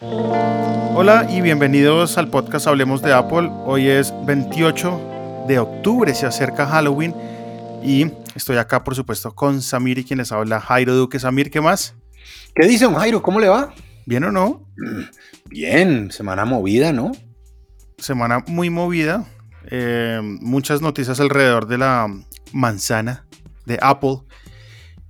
Hola y bienvenidos al podcast Hablemos de Apple. Hoy es 28 de octubre, se acerca Halloween y estoy acá por supuesto con Samir y quien les habla Jairo Duque. Samir, ¿qué más? ¿Qué dice don Jairo? ¿Cómo le va? ¿Bien o no? Bien, semana movida, ¿no? Semana muy movida. Eh, muchas noticias alrededor de la manzana de Apple.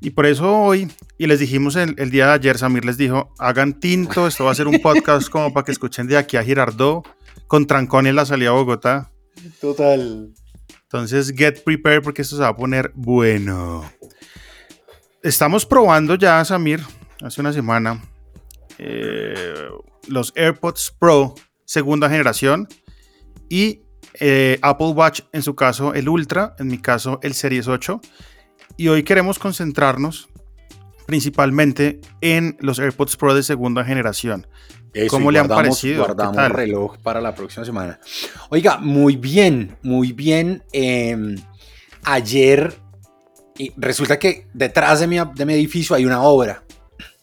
Y por eso hoy, y les dijimos el, el, día de ayer, Samir les dijo, hagan tinto, esto va a ser un podcast como para que escuchen de aquí a Girardot, con trancón en la salida a Bogotá. Total. Entonces, get prepared porque esto se va a poner bueno. Estamos probando ya, Samir, hace una semana, eh, los AirPods Pro segunda generación y eh, Apple Watch, en su caso el Ultra, en mi caso el Series 8 y hoy queremos concentrarnos principalmente en los AirPods Pro de segunda generación. Eso, ¿Cómo le han parecido? Guardamos reloj para la próxima semana. Oiga, muy bien, muy bien. Eh, ayer resulta que detrás de mi, de mi, edificio hay una obra.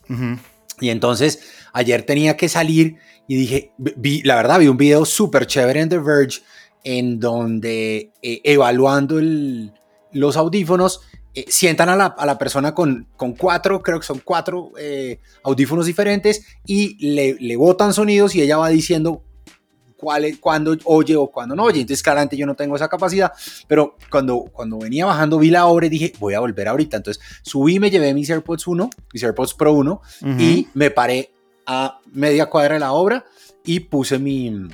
Uh -huh. Y entonces ayer tenía que salir y dije, vi, la verdad, vi un video súper chévere en The Verge en donde eh, evaluando el, los audífonos eh, sientan a la, a la persona con, con, cuatro, creo que son cuatro eh, audífonos diferentes y le, le botan sonidos y ella va diciendo cuál, cuándo oye o cuándo no oye. Entonces, claramente yo no tengo esa capacidad, pero cuando, cuando venía bajando vi la obra y dije, voy a volver ahorita. Entonces, subí, me llevé mis AirPods 1, mis AirPods Pro 1 uh -huh. y me paré a media cuadra de la obra y puse mi,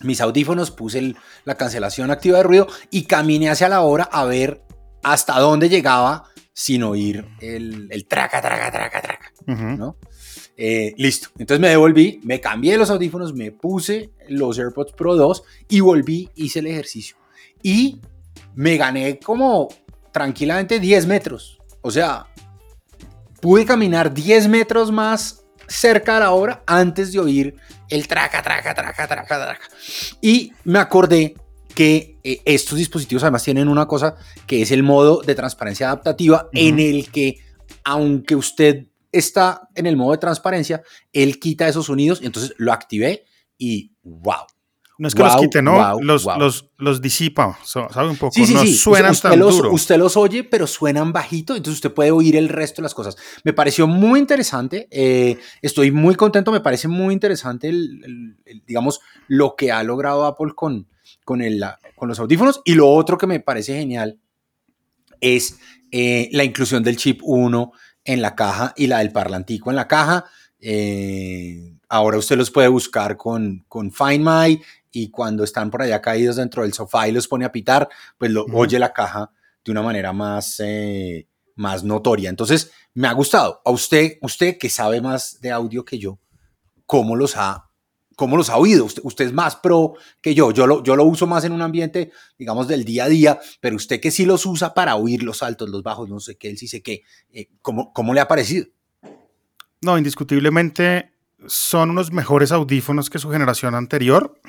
mis audífonos, puse el, la cancelación activa de ruido y caminé hacia la obra a ver hasta dónde llegaba sin oír el, el traca, traca, traca, traca, uh -huh. ¿no? Eh, listo, entonces me devolví, me cambié los audífonos, me puse los AirPods Pro 2 y volví, hice el ejercicio. Y me gané como tranquilamente 10 metros. O sea, pude caminar 10 metros más cerca de la obra antes de oír el traca, traca, traca, traca, traca. Y me acordé que eh, estos dispositivos además tienen una cosa que es el modo de transparencia adaptativa uh -huh. en el que aunque usted está en el modo de transparencia, él quita esos sonidos, entonces lo activé y wow. No es que wow, los quite, ¿no? Wow, los, wow. los, los, disipa, ¿sabe un poco? Sí, sí, no sí. suenan usted tan los, duro. Usted los oye, pero suenan bajito, entonces usted puede oír el resto de las cosas. Me pareció muy interesante, eh, estoy muy contento, me parece muy interesante, el, el, el, digamos, lo que ha logrado Apple con, con, el, con los audífonos. Y lo otro que me parece genial es eh, la inclusión del chip 1 en la caja y la del parlantico en la caja. Eh, ahora usted los puede buscar con, con Find My y cuando están por allá caídos dentro del sofá y los pone a pitar, pues lo, uh -huh. oye la caja de una manera más, eh, más notoria. Entonces, me ha gustado. A usted, usted que sabe más de audio que yo, ¿cómo los ha, cómo los ha oído? Usted, es más pro que yo. Yo lo, yo lo uso más en un ambiente, digamos, del día a día, pero usted que sí los usa para oír los altos, los bajos, no sé qué, él sí sé qué, eh, ¿cómo, ¿cómo le ha parecido? No, indiscutiblemente son unos mejores audífonos que su generación anterior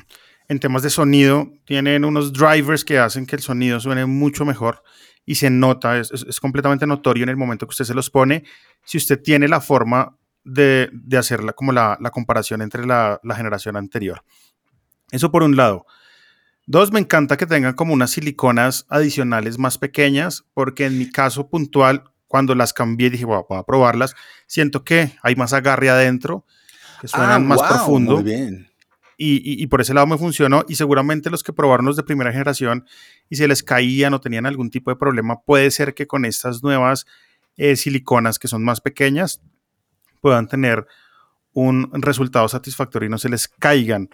en temas de sonido, tienen unos drivers que hacen que el sonido suene mucho mejor y se nota, es, es completamente notorio en el momento que usted se los pone, si usted tiene la forma de, de hacer la, como la, la, comparación entre la, la generación anterior. Eso por un lado. Dos, me encanta que tengan como unas siliconas adicionales más pequeñas, porque en mi caso puntual, cuando las cambié, dije, voy a, probarlas, siento que hay más agarre adentro, que suenan ah, más wow, profundo. Muy bien. Y, y, y, por ese lado me funcionó y seguramente los que probaron los de primera generación y se les caían o tenían algún tipo de problema, puede ser que con estas nuevas eh, siliconas que son más pequeñas puedan tener un resultado satisfactorio y no se les caigan.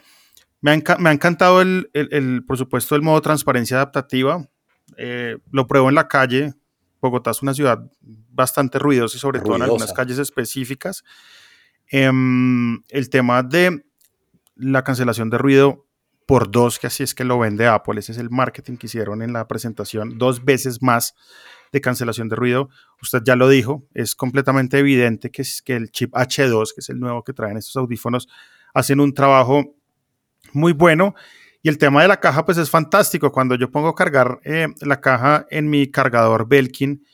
Me ha, me ha encantado el, el, el, por supuesto, el modo transparencia adaptativa. Eh, lo pruebo en la calle. Bogotá es una ciudad bastante ruidosa y sobre ruidosa. todo en algunas calles específicas. Em, el tema de la cancelación de ruido por dos, que así es que lo vende Apple, ese es el marketing que hicieron en la presentación, dos veces más de cancelación de ruido. Usted ya lo dijo, es completamente evidente que, es, que el chip H2, que es el nuevo que traen estos audífonos, hacen un trabajo muy bueno. Y el tema de la caja, pues es fantástico. Cuando yo pongo cargar eh, la caja en mi cargador Belkin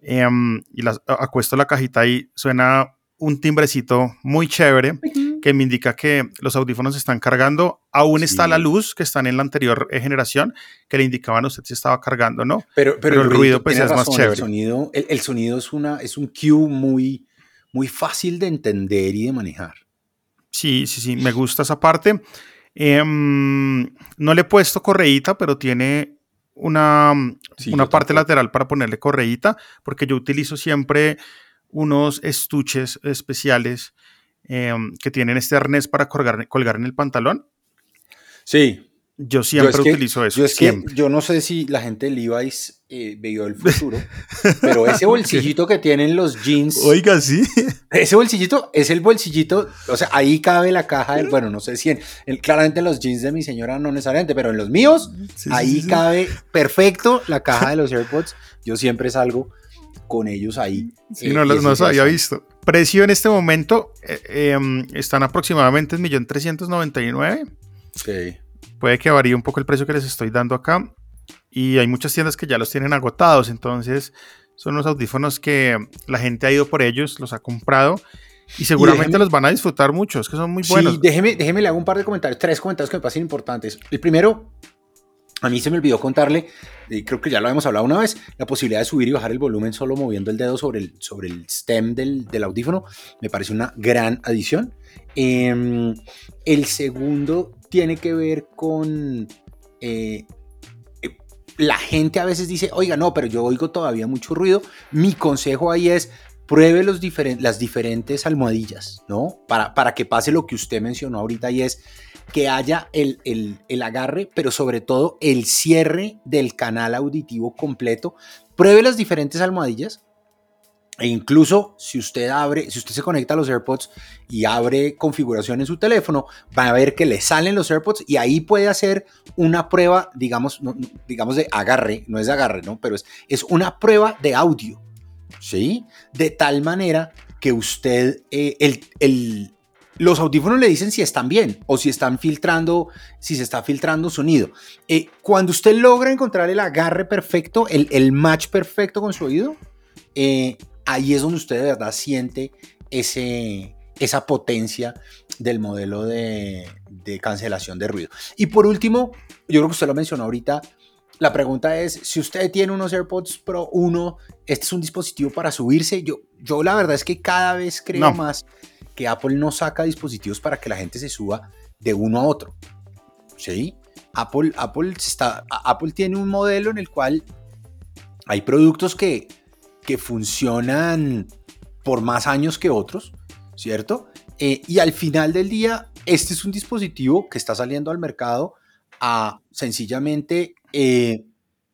em, y la, acuesto la cajita ahí, suena un timbrecito muy chévere que me indica que los audífonos están cargando. Aún está la luz que están en la anterior eh, generación, que le indicaban a usted si estaba cargando, ¿no? Pero, pero, el, ruido pues es más chévere. El sonido, el, sonido es, una, es un cue muy, muy fácil de entender y de manejar. Sí, sí, sí, me gusta esa parte. Em, no le he puesto correíta, pero tiene una, una parte lateral para ponerle correíta, porque yo utilizo siempre unos estuches especiales Em, que tienen este arnés para colgar, colgar en el pantalón. Sí. Yo siempre utilizo eso. Yo, es Que, yo no sé si la gente de Levi's eh, vio el futuro, pero ese bolsillito que tienen los jeans. Oiga, sí. Ese bolsillito es el bolsillito, o sea, ahí cabe la caja del, bueno, no sé si en, claramente en los jeans de mi señora no necesariamente, pero en los míos, ahí cabe perfecto la caja de los AirPods. Yo siempre salgo con ellos ahí. Sí, no, no los había visto. Precio en este momento eh, em, están aproximadamente en 1.399.000. Sí. Puede que varíe un poco el precio que les estoy dando acá. Y hay muchas tiendas que ya los tienen agotados. Entonces, son los audífonos que la gente ha ido por ellos, los ha comprado. Y seguramente los van a disfrutar mucho, es que son muy buenos. Sí, déjeme, déjeme le hago un par de comentarios, tres comentarios que me parecen importantes. El primero, a mí se me olvidó contarle, y creo que ya lo hemos hablado una vez, la posibilidad de subir y bajar el volumen solo moviendo el dedo sobre el, sobre el stem del, del audífono me parece una gran adición. Em, el segundo tiene que ver con... Eh, la gente a veces dice, oiga, no, pero yo oigo todavía mucho ruido. Mi consejo ahí es, pruebe los las diferentes almohadillas, ¿no? Para, para que pase lo que usted mencionó ahorita y es que haya el, el, agarre, pero sobre todo el cierre del canal auditivo completo. Pruebe las diferentes almohadillas. E incluso si usted abre, si usted se conecta a los AirPods y abre configuración en su teléfono, va a ver que le salen los AirPods y ahí puede hacer una prueba, digamos, digamos de agarre, no es de agarre, ¿no? Pero es, es una prueba de audio, ¿sí? De tal manera que usted, eh, el, el, los audífonos le dicen si están bien o si están filtrando, si se está filtrando sonido. Eh, cuando usted logra encontrar el agarre perfecto, el, match perfecto con su oído, eh, ahí es donde usted de verdad siente ese, esa potencia del modelo de, de, cancelación de ruido. Y por último, yo creo que usted lo mencionó ahorita, la pregunta es, si usted tiene unos AirPods Pro 1, este es un dispositivo para subirse. Yo, yo la verdad es que cada vez creo más que Apple no saca dispositivos para que la gente se suba de uno a otro. ¿Sí? Apple, Apple, está, Apple tiene un modelo en el cual hay productos que, que funcionan por más años que otros, ¿cierto? Eh, y al final del día, este es un dispositivo que está saliendo al mercado a sencillamente eh,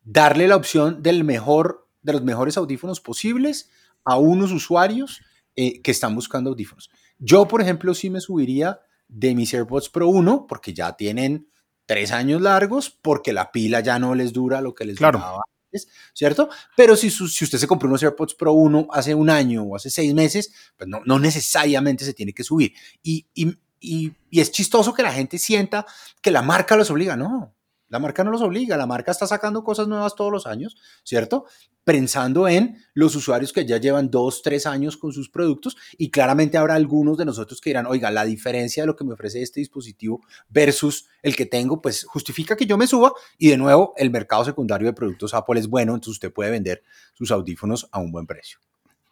darle la opción del mejor, de los mejores audífonos posibles a unos usuarios eh, que están buscando audífonos. Yo, por ejemplo, sí me subiría de mis AirPods Pro 1 porque ya tienen tres años largos, porque la pila ya no les dura lo que les duraba antes, ¿cierto? Pero si, si usted se compró unos AirPods Pro 1 hace un año o hace seis meses, pues no, no necesariamente se tiene que subir. Y, y, y, y es chistoso que la gente sienta que la marca los obliga, no. La marca no los obliga, la marca está sacando cosas nuevas todos los años, ¿cierto? Pensando en los usuarios que ya llevan dos, tres años con sus productos y claramente habrá algunos de nosotros que dirán, oiga, la diferencia de lo que me ofrece este dispositivo versus el que tengo, pues justifica que yo me suba y de nuevo el mercado secundario de productos Apple es bueno, entonces usted puede vender sus audífonos a un buen precio.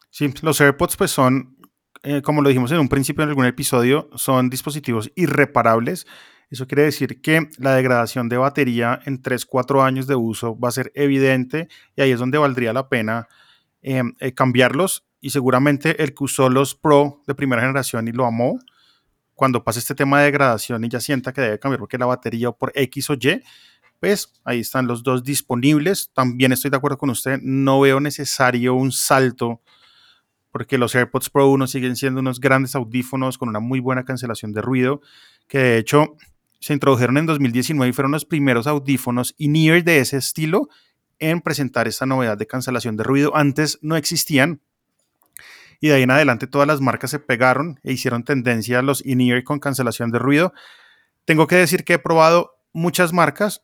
Sí, los AirPods pues son, eh, como lo dijimos en un principio en algún episodio, son dispositivos irreparables eso quiere decir que la degradación de batería en 3-4 años de uso va a ser evidente y ahí es donde valdría la pena em, eh, cambiarlos. Y seguramente el que usó los Pro de primera generación y lo amó, cuando pase este tema de degradación y ya sienta que debe cambiar porque la batería por X o Y, pues ahí están los dos disponibles. También estoy de acuerdo con usted, no veo necesario un salto porque los AirPods Pro 1 siguen siendo unos grandes audífonos con una muy buena cancelación de ruido, que de hecho se introdujeron en 2019 y fueron los primeros audífonos in-ear de ese estilo en presentar esta novedad de cancelación de ruido. Antes no existían, y de ahí en adelante todas las marcas se pegaron e hicieron tendencia a los in-ear con cancelación de ruido. Tengo que decir que he probado muchas marcas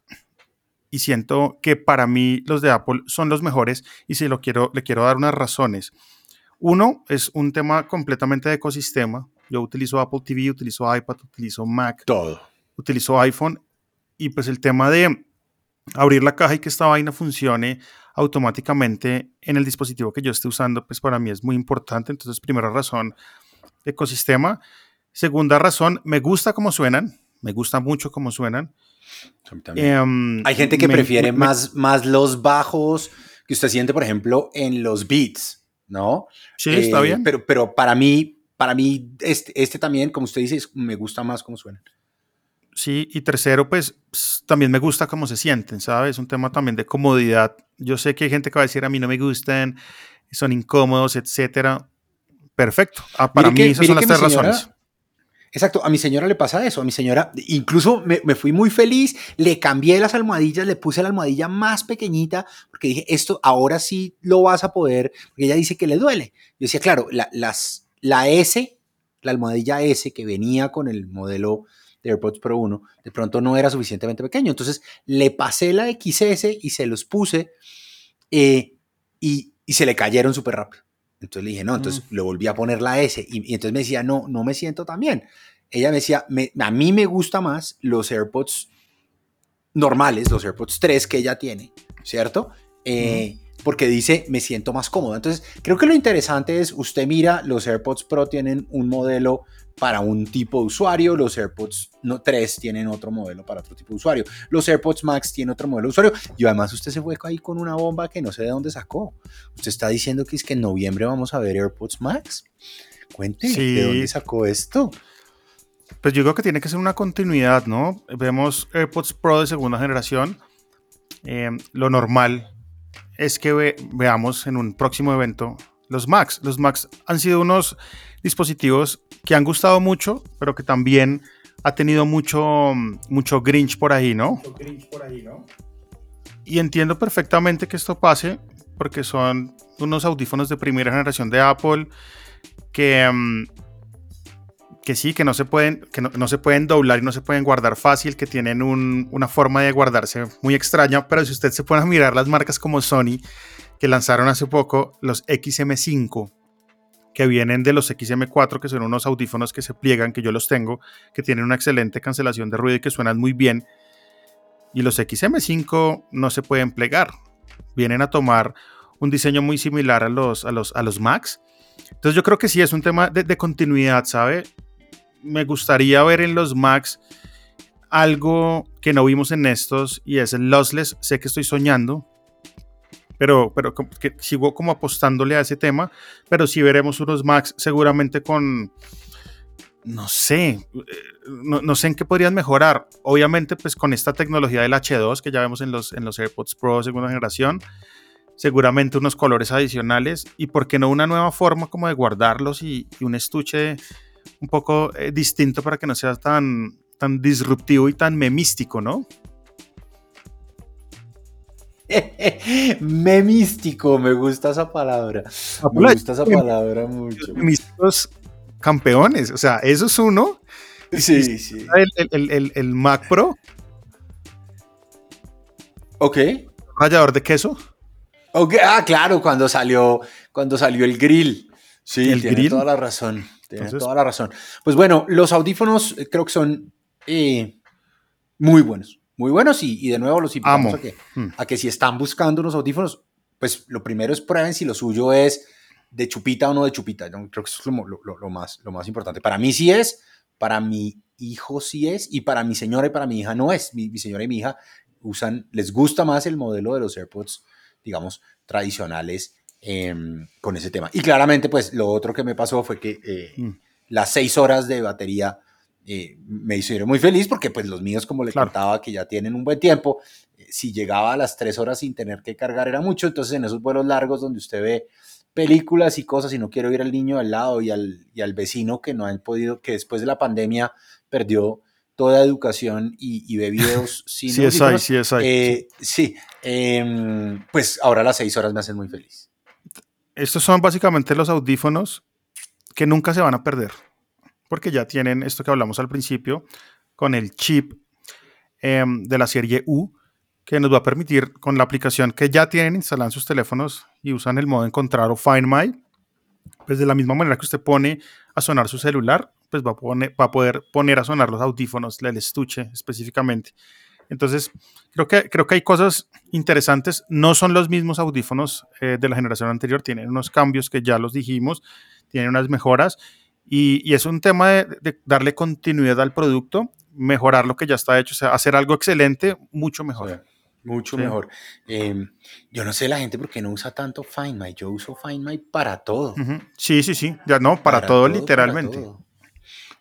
y siento que para mí los de Apple son los mejores y si lo quiero, le quiero dar unas razones. Uno es un tema completamente de ecosistema. Yo utilizo Apple TV, utilizo iPad, utilizo Mac. Todo. Utilizo iPhone y pues el tema de abrir la caja y que esta vaina funcione automáticamente en el dispositivo que yo esté usando, pues para mí es muy importante. Entonces, primera razón, ecosistema. Segunda razón, me gusta cómo suenan, me gusta mucho cómo suenan. Em, Hay gente que prefiere más, más los bajos que usted siente, por ejemplo, en los beats, ¿no? Sí, está eh, bien. Pero, pero para mí, para mí este, este también, como usted dice, me gusta más cómo suenan. Sí, y tercero, pues también me gusta cómo se sienten, ¿sabes? Es un tema también de comodidad. Yo sé que hay gente que va a decir a mí no me gustan, son incómodos, etcétera. Perfecto. Ah, para mí esas son las tres razones. Exacto, a mi señora le pasa eso, a mi señora, incluso me, me, fui muy feliz, le cambié las almohadillas, le puse la almohadilla más pequeñita, porque dije, esto ahora sí lo vas a poder, porque ella dice que le duele. Yo decía, claro, la, las, la S, la almohadilla S que venía con el modelo AirPods Pro 1, de pronto no era suficientemente pequeño. Entonces le pasé la XS y se los puse eh, y, se le cayeron súper rápido. Entonces le dije, no, entonces mm. le volví a poner la S y, entonces me decía, no, no me siento tan bien. Ella me decía, a mí me gusta más los AirPods normales, los AirPods 3 que ella tiene, ¿cierto? Eh, porque dice, me siento más cómodo. Entonces, creo que lo interesante es, usted mira, los AirPods Pro tienen un modelo para un tipo de usuario, los AirPods no, 3 tienen otro modelo para otro tipo de usuario, los AirPods Max tienen otro modelo de usuario, y además usted se fue ahí con una bomba que no sé de dónde sacó. Usted está diciendo que es que en noviembre vamos a ver AirPods Max. Cuente, ¿de dónde sacó esto? Pues yo creo que tiene que ser una continuidad, ¿no? Vemos AirPods Pro de segunda generación. Eh, lo normal es que veamos en un próximo evento los Macs. Los Macs han sido unos dispositivos que han gustado mucho, pero que también ha tenido mucho, mucho Grinch por ahí, ¿no? Y entiendo perfectamente que esto pase, porque son unos audífonos de primera generación de Apple que, mm, que sí, que no se pueden, que no, se pueden doblar y no se pueden guardar fácil, que tienen una forma de guardarse muy extraña, pero si usted se pone a mirar las marcas como Sony, que lanzaron hace poco los XM5, que vienen de los XM4, que son unos audífonos que se pliegan, que yo los tengo, que tienen una excelente cancelación de ruido y que suenan muy bien. Y los XM5 no se pueden plegar. Vienen a tomar un diseño muy similar a los, a los, a los Macs. Entonces yo creo que sí es un tema de, continuidad, ¿sabe? Me gustaría ver en los Macs algo que no vimos en estos y es el lossless. Sé que estoy soñando, pero, pero que sigo como apostándole a ese tema, pero sí veremos unos Max seguramente con, no sé, eh, no, sé en qué podrían mejorar. Obviamente, pues con esta tecnología del H2 que ya vemos en los, en los AirPods Pro segunda generación, seguramente unos colores adicionales y por qué no una nueva forma como de guardarlos y, un estuche un poco eh, distinto para que no sea tan, tan disruptivo y tan memístico, ¿no? Memístico, me gusta esa palabra. Me gusta esa palabra mucho. Memísticos campeones, o sea, eso es uno. Sí, sí. El, Mac Pro. Ok. Rallador de queso. Okay. Ah, claro, cuando salió, cuando salió el grill. Sí, el tiene toda la razón. Tiene toda la razón. Pues bueno, los audífonos eh, creo que son eh, muy buenos muy buenos y, de nuevo los invitamos a que, hmm. a que si están buscando unos audífonos, pues lo primero es prueben si lo suyo es de chupita o no de chupita. Yo creo que eso es lo, más, lo más importante. Para mí sí es, para mi hijo sí es y para mi señora y para mi hija no es. Mi, señora y mi hija usan, les gusta más el modelo de los AirPods, digamos, tradicionales em, con ese tema. Y claramente, pues lo otro que me pasó fue que eh, hmm. las seis horas de batería eh, me hicieron muy feliz porque pues los míos, como le contaba, que ya tienen un buen tiempo, eh, si llegaba a las tres horas sin tener que cargar era mucho, entonces en esos vuelos largos donde usted ve películas y cosas y no quiero ir al niño al lado y al, y al vecino que no han podido, que después de la pandemia perdió toda educación y, ve videos sin Sí, es ahí, sí, es ahí. Eh, sí, em, pues ahora las seis horas me hacen muy feliz. Estos son básicamente los audífonos que nunca se van a perder, porque ya tienen esto que hablamos al principio con el chip em, de la serie U, que nos va a permitir con la aplicación que ya tienen instalada en sus teléfonos y usan el modo encontrar o Find My, pues de la misma manera que usted pone a sonar su celular, pues va a, a poder poner a sonar los audífonos, el estuche específicamente. Entonces, creo que, creo que hay cosas interesantes. No son los mismos audífonos eh, de la generación anterior, tienen unos cambios que ya los dijimos, tienen unas mejoras y, es un tema de, darle continuidad al producto, mejorar lo que ya está hecho, o sea, hacer algo excelente, mucho mejor. mucho mejor. Em, yo no sé la gente por qué no usa tanto Find My. Yo uso Find My para todo. Sí, sí, sí. Ya no, para, todo, literalmente.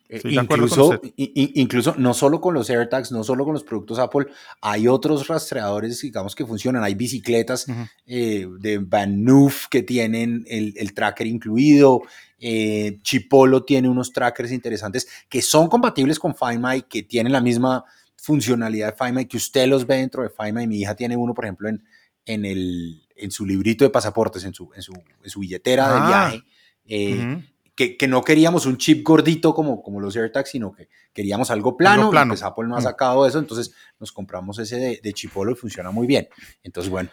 Eh, incluso, incluso no solo con los AirTags, no solo con los productos Apple, hay otros rastreadores, digamos, que funcionan. Hay bicicletas eh, de Van Noof que tienen el, tracker incluido. Eh, Chipolo tiene unos trackers interesantes que son compatibles con Find My, que tienen la misma funcionalidad de Find My, que usted los ve dentro de Find My. Mi hija tiene uno, por ejemplo, en, en, el, en su librito de pasaportes, en su, en su, en su billetera de ah, viaje que, no queríamos un chip gordito como, como los AirTags, sino que queríamos algo plano. plano. Pues Apple no ha mm. sacado eso, entonces nos compramos ese de, de Chipolo y funciona muy bien. Entonces, bueno.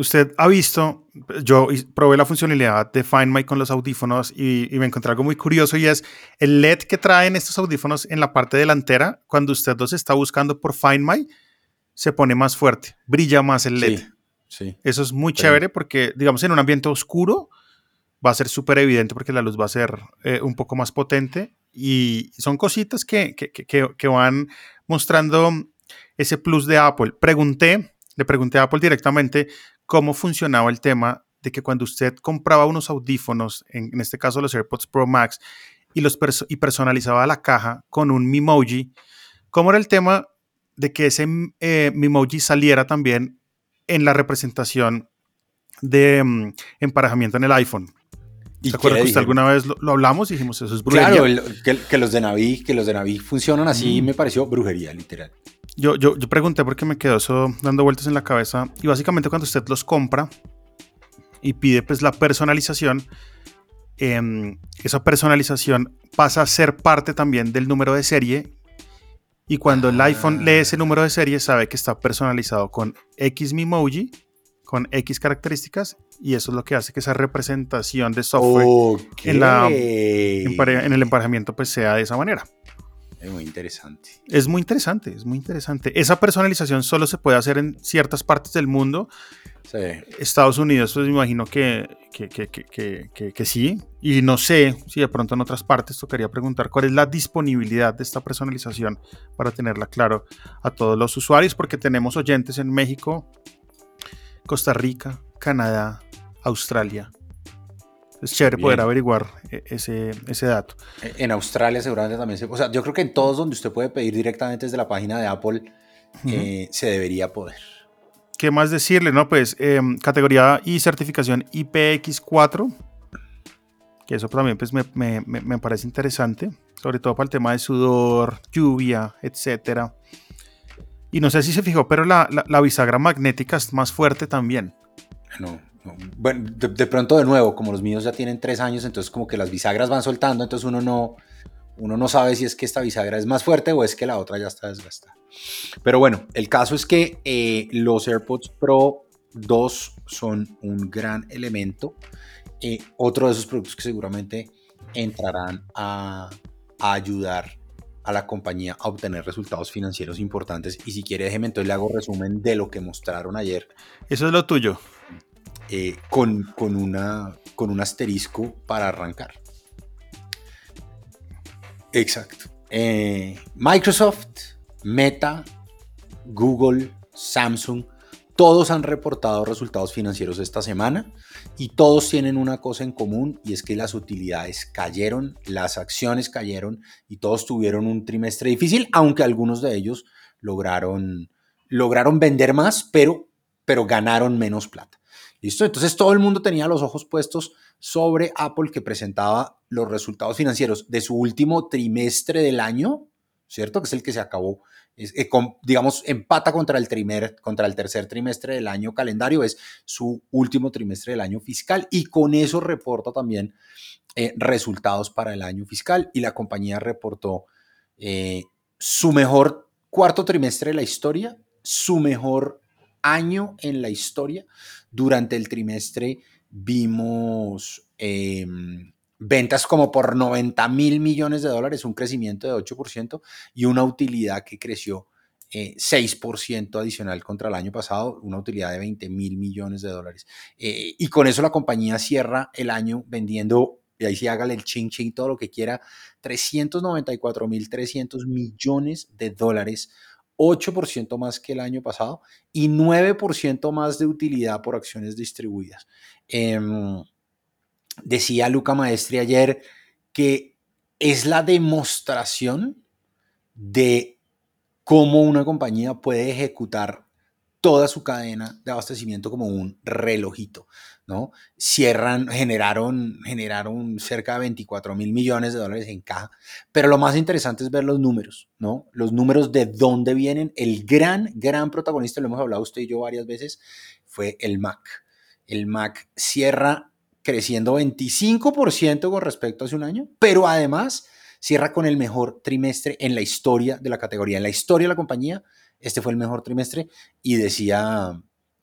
Usted ha visto, yo probé la funcionalidad de Find My con los audífonos y, me encontré algo muy curioso y es el LED que traen estos audífonos en la parte delantera, cuando usted los está buscando por Find My, se pone más fuerte, brilla más el LED. Sí, Eso es muy chévere porque, digamos, en un ambiente oscuro, va a ser súper evidente porque la luz va a ser eh, un poco más potente y son cositas que, que, que, que, van mostrando ese plus de Apple. Pregunté, le pregunté a Apple directamente cómo funcionaba el tema de que cuando usted compraba unos audífonos, en, este caso los AirPods Pro Max, y, los y personalizaba la caja con un Mimoji, ¿cómo era el tema de que ese eh, Mimoji saliera también en la representación de mm, emparejamiento en el iPhone? ¿Te acuerdas que usted alguna vez lo, hablamos y dijimos eso es brujería? Claro, que, los de Navi, que los de Navi funcionan así, mm. me pareció brujería, literal. Yo, yo, yo pregunté porque me quedó eso dando vueltas en la cabeza. Y básicamente cuando usted los compra y pide pues la personalización, em, esa personalización pasa a ser parte también del número de serie. Y cuando el iPhone lee ese número de serie, sabe que está personalizado con X Mimoji con X características y eso es lo que hace que esa representación de software en, la, en, el emparejamiento pues sea de esa manera. Es muy interesante. Es muy interesante, es muy interesante. Esa personalización solo se puede hacer en ciertas partes del mundo. Sí. Estados Unidos, pues me imagino que, que, que, que, sí. Y no sé si de pronto en otras partes tocaría preguntar cuál es la disponibilidad de esta personalización para tenerla claro a todos los usuarios, porque tenemos oyentes en México, Costa Rica, Canadá, Australia. Es chévere poder averiguar eh, ese, ese dato. E, en Australia seguramente también se... O sea, yo creo que en todos donde usted puede pedir directamente desde la página de Apple, eh, se debería poder. ¿Qué más decirle? No, pues em, categoría y certificación IPX4, que eso también pues, me, me, me, parece interesante, sobre todo para el tema de sudor, lluvia, etcétera. Y no sé si se fijó, pero la, la, bisagra magnética es más fuerte también. No, Bueno, de, pronto de nuevo, como los míos ya tienen tres años, entonces como que las bisagras van soltando, entonces uno no, uno no sabe si es que esta bisagra es más fuerte o es que la otra ya está desgastada. Pero bueno, el caso es que eh, los AirPods Pro 2 son un gran elemento. Eh, otro de esos productos que seguramente entrarán a, a ayudar a la compañía a obtener resultados financieros importantes. Y si quiere, déjeme entonces le hago resumen de lo que mostraron ayer. Eso es lo tuyo. Eh, con, con, una, con un asterisco para arrancar. Exacto. Eh, Microsoft, Meta, Google, Samsung todos han reportado resultados financieros esta semana y todos tienen una cosa en común y es que las utilidades cayeron, las acciones cayeron y todos tuvieron un trimestre difícil, aunque algunos de ellos lograron, lograron vender más, pero, pero ganaron menos plata. ¿Listo? Entonces todo el mundo tenía los ojos puestos sobre Apple que presentaba los resultados financieros de su último trimestre del año, ¿cierto? Que es el que se acabó, eh, digamos, empata contra el, contra el tercer trimestre del año calendario, es su último trimestre del año fiscal y con eso reporta también eh, resultados para el año fiscal y la compañía reportó eh, su mejor cuarto trimestre de la historia, su mejor año en la historia. Durante el trimestre vimos em, ventas como por 90 mil millones de dólares, un crecimiento de 8% y una utilidad que creció 6% eh, adicional contra el año pasado, una utilidad de 20 mil millones de dólares. Eh, y con eso la compañía cierra el año vendiendo, y ahí sí hágale el ching ching, todo lo que quiera, 394 mil 300 millones de dólares 8% más que el año pasado y 9% más de utilidad por acciones distribuidas. Em, decía Luca Maestri ayer que es la demostración de cómo una compañía puede ejecutar toda su cadena de abastecimiento como un relojito, ¿no? Cierran, generaron, generaron cerca de 24 mil millones de dólares en caja, pero lo más interesante es ver los números, ¿no? Los números de dónde vienen. El gran, gran protagonista, lo hemos hablado usted y yo varias veces, fue el Mac. El Mac cierra creciendo 25% con respecto a hace un año, pero además cierra con el mejor trimestre en la historia de la categoría, en la historia de la compañía este fue el mejor trimestre y decía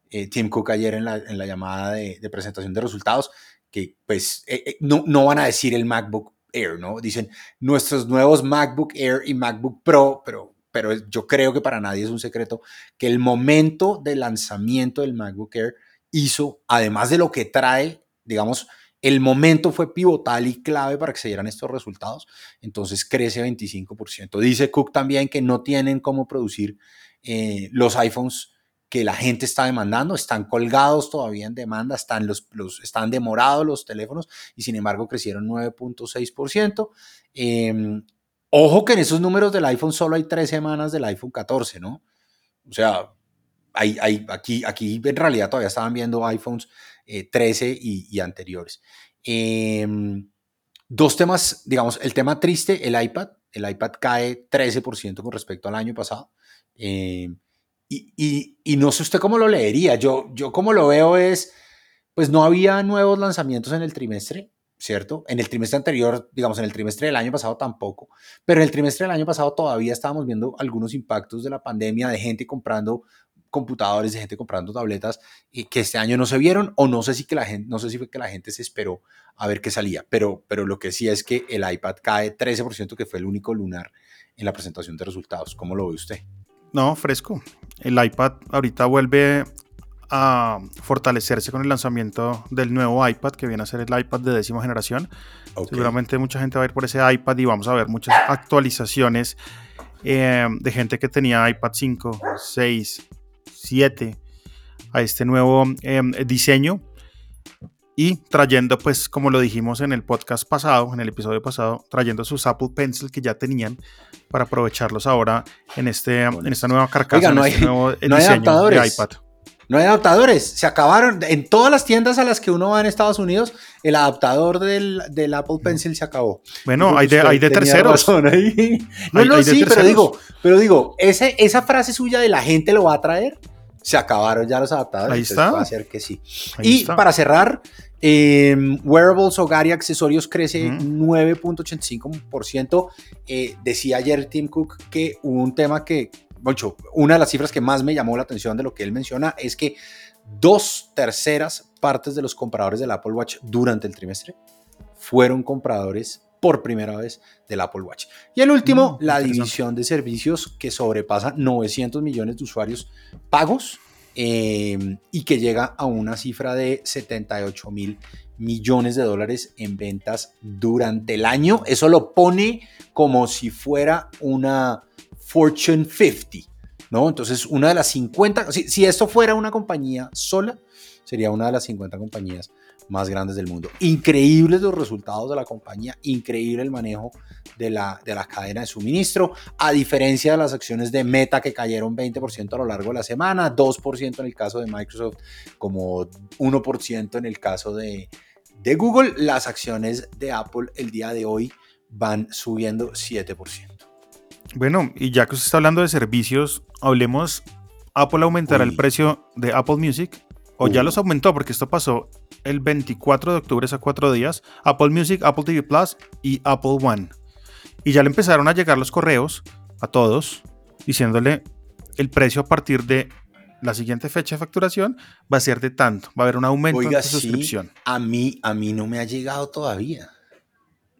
eh, Tim Cook ayer en la, en la llamada de, presentación de resultados que pues eh, eh, no, no van a decir el MacBook Air, ¿no? Dicen nuestros nuevos MacBook Air y MacBook Pro, pero, pero yo creo que para nadie es un secreto que el momento de lanzamiento del MacBook Air hizo, además de lo que trae, digamos, el momento fue pivotal y clave para que se dieran estos resultados, entonces crece 25%. Dice Cook también que no tienen cómo producir eh, los iPhones que la gente está demandando, están colgados todavía en demanda, están, los, están demorados los teléfonos y sin embargo crecieron 9.6%. Em, ojo que en esos números del iPhone solo hay tres semanas del iPhone 14, ¿no? O sea, hay, hay, aquí, aquí en realidad todavía estaban viendo iPhones 13 eh, y, anteriores. Em, dos temas, digamos, el tema triste, el iPad. El iPad cae 13% con respecto al año pasado. Eh, y, no sé usted cómo lo leería. Yo, yo como lo veo es, pues no había nuevos lanzamientos en el trimestre, ¿cierto? En el trimestre anterior, digamos, en el trimestre del año pasado tampoco, pero en el trimestre del año pasado todavía estábamos viendo algunos impactos de la pandemia, de gente comprando computadores, de gente comprando tabletas y que este año no se vieron o no sé si que la gente, no sé si fue que la gente se esperó a ver qué salía, pero, pero lo que sí es que el iPad cae 13%, que fue el único lunar en la presentación de resultados. ¿Cómo lo ve usted? No, fresco. El iPad ahorita vuelve a fortalecerse con el lanzamiento del nuevo iPad, que viene a ser el iPad de décima generación. Seguramente mucha gente va a ir por ese iPad y vamos a ver muchas actualizaciones eh, de gente que tenía iPad 5, 6, 7 a este nuevo eh, diseño y trayendo, pues, como lo dijimos en el podcast pasado, en el episodio pasado, trayendo sus Apple Pencil que ya tenían para aprovecharlos ahora en, este, en esta nueva carcasa, no en este nuevo diseño de iPad. No hay adaptadores, se acabaron. En todas las tiendas a las que uno va en Estados Unidos, el adaptador del, del Apple Pencil se acabó. Bueno, hay de, hay de terceros. No, no, sí, pero digo, pero digo, ese, esa frase suya de la gente lo va a traer, se acabaron ya los adaptadores. Ahí está. Va a ser que sí. y para cerrar, Em, wearables, hogar y accesorios crece 9.85%. Eh, decía ayer Tim Cook que un tema que, mucho, una de las cifras que más me llamó la atención de lo que él menciona es que dos terceras partes de los compradores del Apple Watch durante el trimestre fueron compradores por primera vez del Apple Watch. Y el último, mm, la división de servicios que sobrepasa 900 millones de usuarios pagos Em, y que llega a una cifra de 78 mil millones de dólares en ventas durante el año. Eso lo pone como si fuera una Fortune 50, ¿no? Entonces, una de las 50, si, si esto fuera una compañía sola, sería una de las 50 compañías más grandes del mundo. Increíbles los resultados de la compañía, increíble el manejo de la, de la cadena de suministro, a diferencia de las acciones de Meta que cayeron 20% a lo largo de la semana, 2% en el caso de Microsoft, como 1% en el caso de, de Google, las acciones de Apple el día de hoy van subiendo 7%. Bueno, y ya que usted está hablando de servicios, hablemos, Apple aumentará el precio de Apple Music o ya los aumentó porque esto pasó el 24 de octubre, hace cuatro días, Apple Music, Apple TV Plus y Apple One. Y ya le empezaron a llegar los correos a todos diciéndole el precio a partir de la siguiente fecha de facturación va a ser de tanto, va a haber un aumento de suscripción. A mí, a mí no me ha llegado todavía.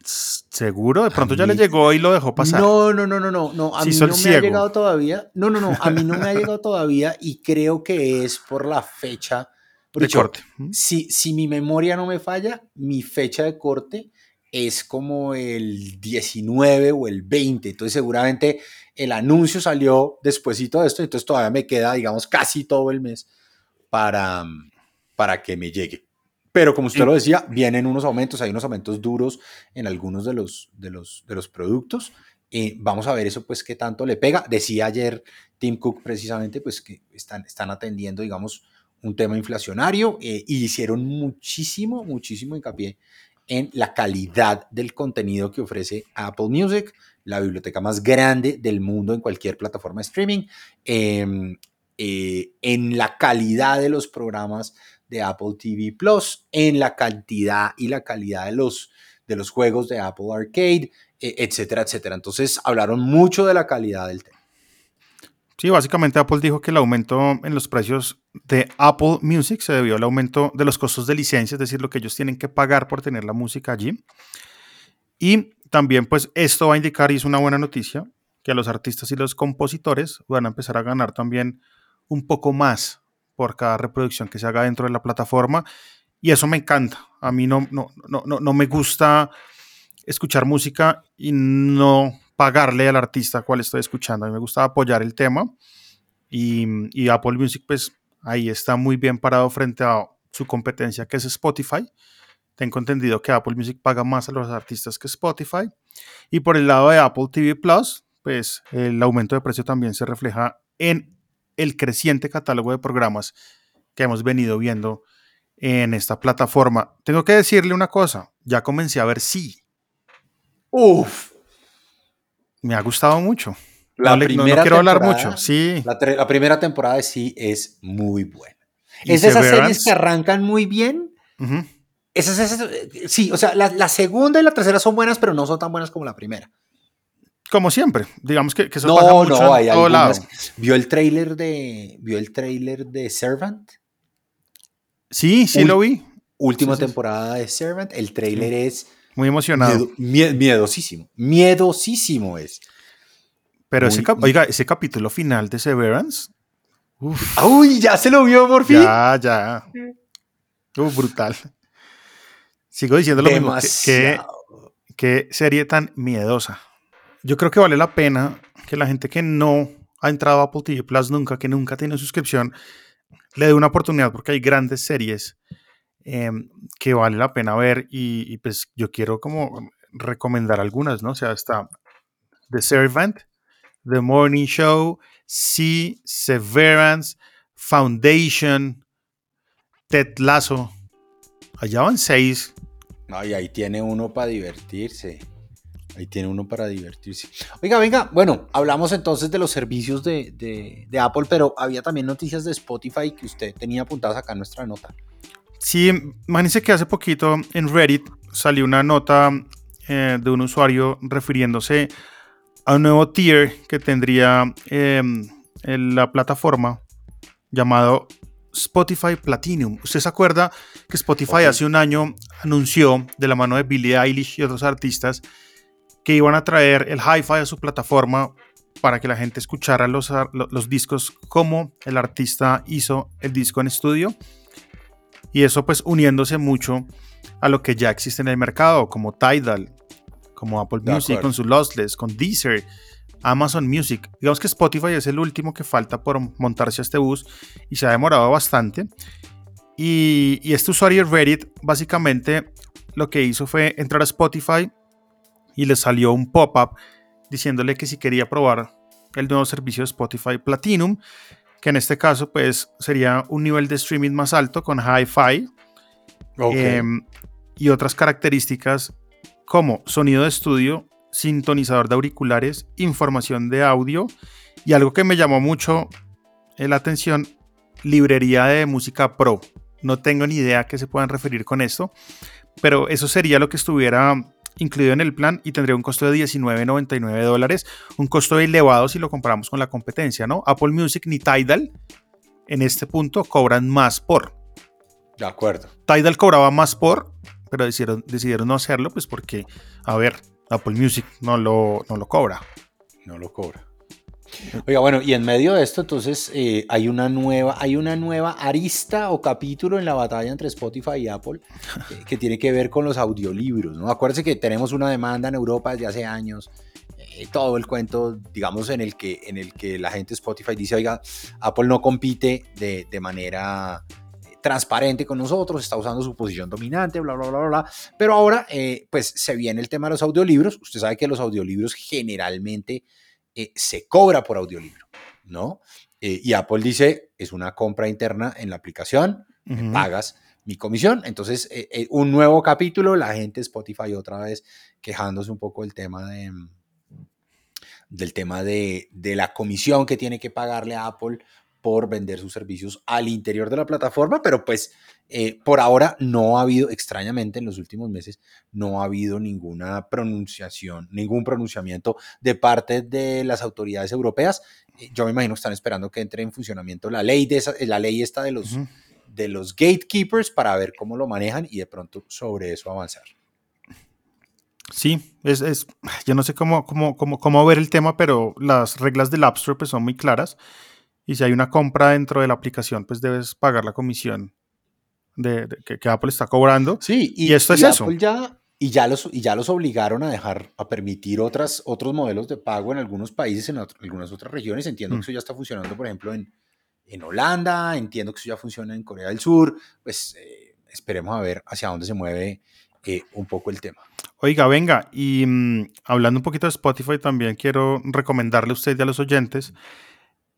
¿Seguro? De pronto ya le llegó y lo dejó pasar. No, no, no, no, no, no. A mí no me ha llegado todavía. No, no, no. A mí no me ha llegado todavía y creo que es por la fecha de corte. Si, si mi memoria no me falla, mi fecha de corte es como el 19 o el 20. Entonces seguramente el anuncio salió despuesito de esto, entonces todavía me queda, digamos, casi todo el mes para, para que me llegue. Pero como usted lo decía, vienen unos aumentos, hay unos aumentos duros en algunos de los, de los, de los productos. Eh, vamos a ver eso, pues, qué tanto le pega. Decía ayer Tim Cook precisamente, pues, que están, están atendiendo, digamos, un tema inflacionario eh, y hicieron muchísimo, muchísimo hincapié en la calidad del contenido que ofrece Apple Music, la biblioteca más grande del mundo en cualquier plataforma de streaming, em, eh, en la calidad de los programas de Apple TV Plus, en la cantidad y la calidad de los, de los juegos de Apple Arcade, e, etcétera, etcétera. Entonces hablaron mucho de la calidad del tema. Sí, básicamente Apple dijo que el aumento en los precios de Apple Music se debió al aumento de los costos de licencia, es decir, lo que ellos tienen que pagar por tener la música allí. Y también pues esto va a indicar, y es una buena noticia, que los artistas y los compositores van a empezar a ganar también un poco más por cada reproducción que se haga dentro de la plataforma. Y eso me encanta. A mí no, no, no, no me gusta escuchar música y no pagarle al artista cual estoy escuchando. A mí me gusta apoyar el tema. Y, y, Apple Music, pues ahí está muy bien parado frente a su competencia, que es Spotify. Tengo entendido que Apple Music paga más a los artistas que Spotify. Y por el lado de Apple TV Plus, pues el aumento de precio también se refleja en el creciente catálogo de programas que hemos venido viendo en esta plataforma. Tengo que decirle una cosa, ya comencé a ver sí. Uf. Me ha gustado mucho. La no, primera quiero hablar mucho, sí. La, primera temporada de sí es muy buena. Es de esas series que arrancan muy bien. sí, o sea, la, segunda y la tercera son buenas, pero no son tan buenas como la primera. Como siempre, digamos que, que eso no, pasa mucho no, hay todo lado. ¿Vio el trailer de vio el trailer de Servant? Sí, sí lo vi. Última temporada de Servant, el trailer es muy emocionado. miedosísimo, miedosísimo es. Pero ese, oiga, ese capítulo final de Severance. Uf, ¡Uy! Ya se lo vio por fin. Ya, ya. Uf, brutal. Sigo diciendo lo mismo. Que, qué serie tan miedosa yo creo que vale la pena que la gente que no ha entrado a Apple TV Plus nunca, que nunca tiene suscripción, le dé una oportunidad porque hay grandes series em, que vale la pena ver y, pues yo quiero como recomendar algunas, ¿no? O sea, está The Servant, The Morning Show, Sea, Severance, Foundation, Ted Lasso. Allá van seis. Ay, ahí tiene uno para divertirse. Ahí tiene uno para divertirse. Oiga, venga, bueno, hablamos entonces de los servicios de, Apple, pero había también noticias de Spotify que usted tenía apuntadas acá en nuestra nota. Sí, imagínense que hace poquito en Reddit salió una nota eh, de un usuario refiriéndose a un nuevo tier que tendría em, en la plataforma llamado Spotify Platinum. ¿Usted se acuerda que Spotify hace un año anunció de la mano de Billie Eilish y otros artistas que iban a traer el hi-fi a su plataforma para que la gente escuchara los, los discos como el artista hizo el disco en estudio. Y eso pues uniéndose mucho a lo que ya existe en el mercado, como Tidal, como Apple Music con su Lossless, con Deezer, Amazon Music. Digamos que Spotify es el último que falta por montarse a este bus y se ha demorado bastante. Y, y este usuario Reddit básicamente lo que hizo fue entrar a Spotify y le salió un pop-up diciéndole que si quería probar el nuevo servicio de Spotify Platinum, que en este caso pues sería un nivel de streaming más alto con hi-fi em, y otras características como sonido de estudio, sintonizador de auriculares, información de audio y algo que me llamó mucho la atención, librería de música pro. No tengo ni idea a qué se puedan referir con esto, pero eso sería lo que estuviera incluido en el plan y tendría un costo de 19.99 dólares, un costo elevado si lo comparamos con la competencia, ¿no? Apple Music ni Tidal en este punto cobran más por. De acuerdo. Tidal cobraba más por, pero decidieron, decidieron no hacerlo, pues porque, a ver, Apple Music no lo, no lo cobra. No lo cobra. Oiga, bueno, y en medio de esto, entonces, eh, hay, una nueva, hay una nueva arista o capítulo en la batalla entre Spotify y Apple que, tiene que ver con los audiolibros, ¿no? Acuérdense que tenemos una demanda en Europa desde hace años, eh, todo el cuento, digamos, en el, que, en el que la gente Spotify dice, oiga, Apple no compite de, manera eh, transparente con nosotros, está usando su posición dominante, bla, bla, bla, bla, bla. Pero ahora, pues se viene el tema de los audiolibros. Usted sabe que los audiolibros generalmente eh, se cobra por audiolibro, ¿no? Eh, y Apple dice, es una compra interna en la aplicación, pagas mi comisión. Entonces, eh, un nuevo capítulo, la gente Spotify otra vez quejándose un poco del tema de del tema de, de la comisión que tiene que pagarle a Apple por vender sus servicios al interior de la plataforma, pero pues eh, por ahora no ha habido, extrañamente en los últimos meses, no ha habido ninguna pronunciación, ningún pronunciamiento de parte de las autoridades europeas. Eh, yo me imagino que están esperando que entre en funcionamiento la ley, de esa, la ley esta de los, de los gatekeepers para ver cómo lo manejan y de pronto sobre eso avanzar. Sí, es, es, yo no sé cómo, cómo, cómo, cómo ver el tema, pero las reglas del App Store pues, son muy claras y si hay una compra dentro de la aplicación, pues debes pagar la comisión de, que, Apple está cobrando. Sí, y, esto es eso. ya, y, ya los, y ya los obligaron a dejar, a permitir otras, otros modelos de pago en algunos países, en algunas otras regiones. Entiendo que mm. eso ya está funcionando, por ejemplo, en, en Holanda, entiendo que eso ya funciona en Corea del Sur. Pues eh, esperemos a ver hacia dónde se mueve eh, un poco el tema. Oiga, venga, y mm, hablando un poquito de Spotify, también quiero recomendarle a usted y a los oyentes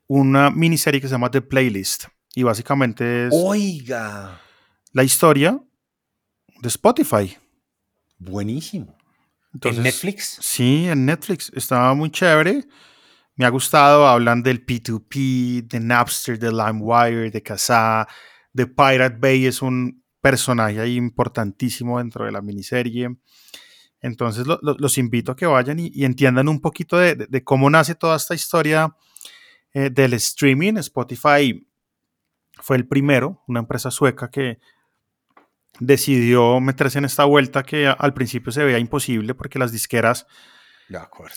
una miniserie que se llama The Playlist. Y básicamente es. Oiga. La historia de Spotify. Buenísimo. ¿En Netflix? Sí, en Netflix. Estaba muy chévere. Me ha gustado. Hablan del P2P, de Napster, de LimeWire, de Kazaa, de Pirate Bay. Es un personaje ahí importantísimo dentro de la miniserie. Entonces los invito a que vayan y, entiendan un poquito de, cómo nace toda esta historia eh, del streaming. Spotify fue el primero, una empresa sueca que decidió meterse en esta vuelta que al principio se veía imposible porque las disqueras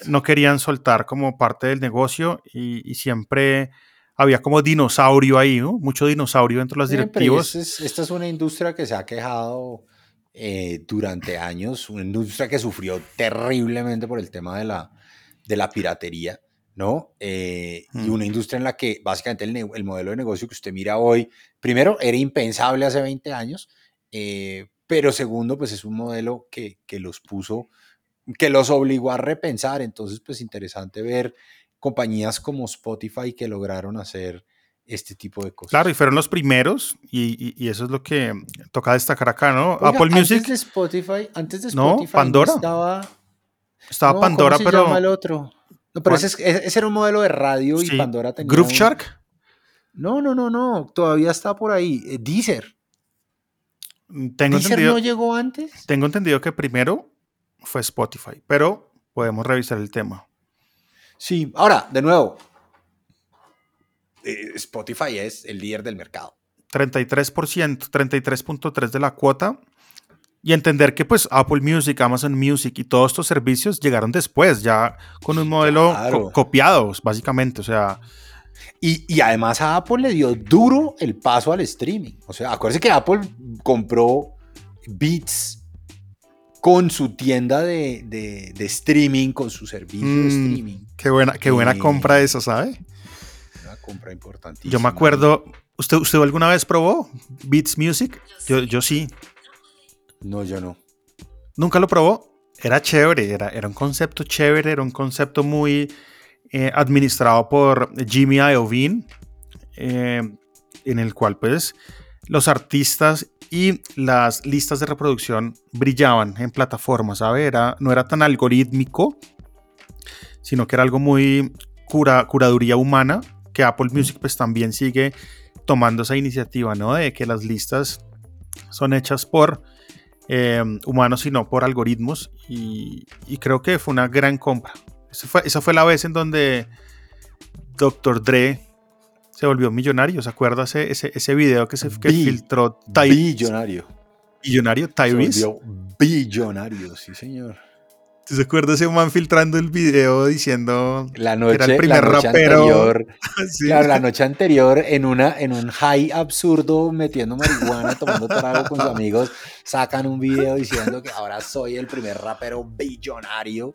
no querían soltar como parte del negocio y, siempre había como dinosaurio ahí, mucho dinosaurio dentro de los directivos. esta es una industria que se ha quejado eh, durante años, una industria que sufrió terriblemente por el tema de la, de la piratería. ¿No? Eh, y mm. una industria en la que básicamente el, modelo de negocio que usted mira hoy, primero, era impensable hace 20 años, eh, pero segundo, pues es un modelo que, que, los puso, que los obligó a repensar. Entonces, pues interesante ver compañías como Spotify que lograron hacer este tipo de cosas. Claro, y fueron los primeros, y, y, eso es lo que toca destacar acá, ¿no? Apple Music. Antes de Spotify, antes de Spotify, no, Pandora. estaba, estaba Pandora, ¿cómo se pero. Llama el otro? No, pero ese, era un modelo de radio y Pandora tenía. ¿Groove Shark? No, no, no, no. Todavía está por ahí. Eh, Deezer. Mm, tengo ¿Deezer entendido, no llegó antes? Tengo entendido que primero fue Spotify, pero podemos revisar el tema. Sí, ahora, de nuevo, eh, Spotify es el líder del mercado. 33%, 33.3% de la cuota y entender que pues Apple Music, Amazon Music y todos estos servicios llegaron después, ya con un modelo copiado, básicamente, o sea... Y, y, además a Apple le dio duro el paso al streaming. O sea, acuérdense que Apple compró Beats con su tienda de, de, de streaming, con su servicio de mm, streaming. Qué buena, qué buena compra esa, ¿sabe? compra importantísima. Yo me acuerdo, ¿usted, usted alguna vez probó Beats Music? Yo, yo sí. No, yo no. ¿Nunca lo probó? Era chévere, era, era un concepto chévere, era un concepto muy eh, administrado por Jimmy Iovine, eh, en el cual pues los artistas y las listas de reproducción brillaban en plataformas, ¿sabe? Era, no era tan algorítmico, sino que era algo muy cura, curaduría humana, que Apple Music pues también sigue tomando esa iniciativa, ¿no? De que las listas son hechas por eh, humanos y no por algoritmos, y, creo que fue una gran compra. Esa fue, esa fue la vez en donde Dr. Dre se volvió millonario. ¿Se acuerda ese, ese, video que se filtró? billonario. Billonario, Tyrese. Se volvió billonario, sí, señor. ¿Se acuerda ese man filtrando el video diciendo la noche, que era el primer la noche Anterior, Claro, la noche anterior en, una, en un high absurdo metiendo marihuana, tomando trago con sus amigos, sacan un video diciendo que ahora soy el primer rapero billonario.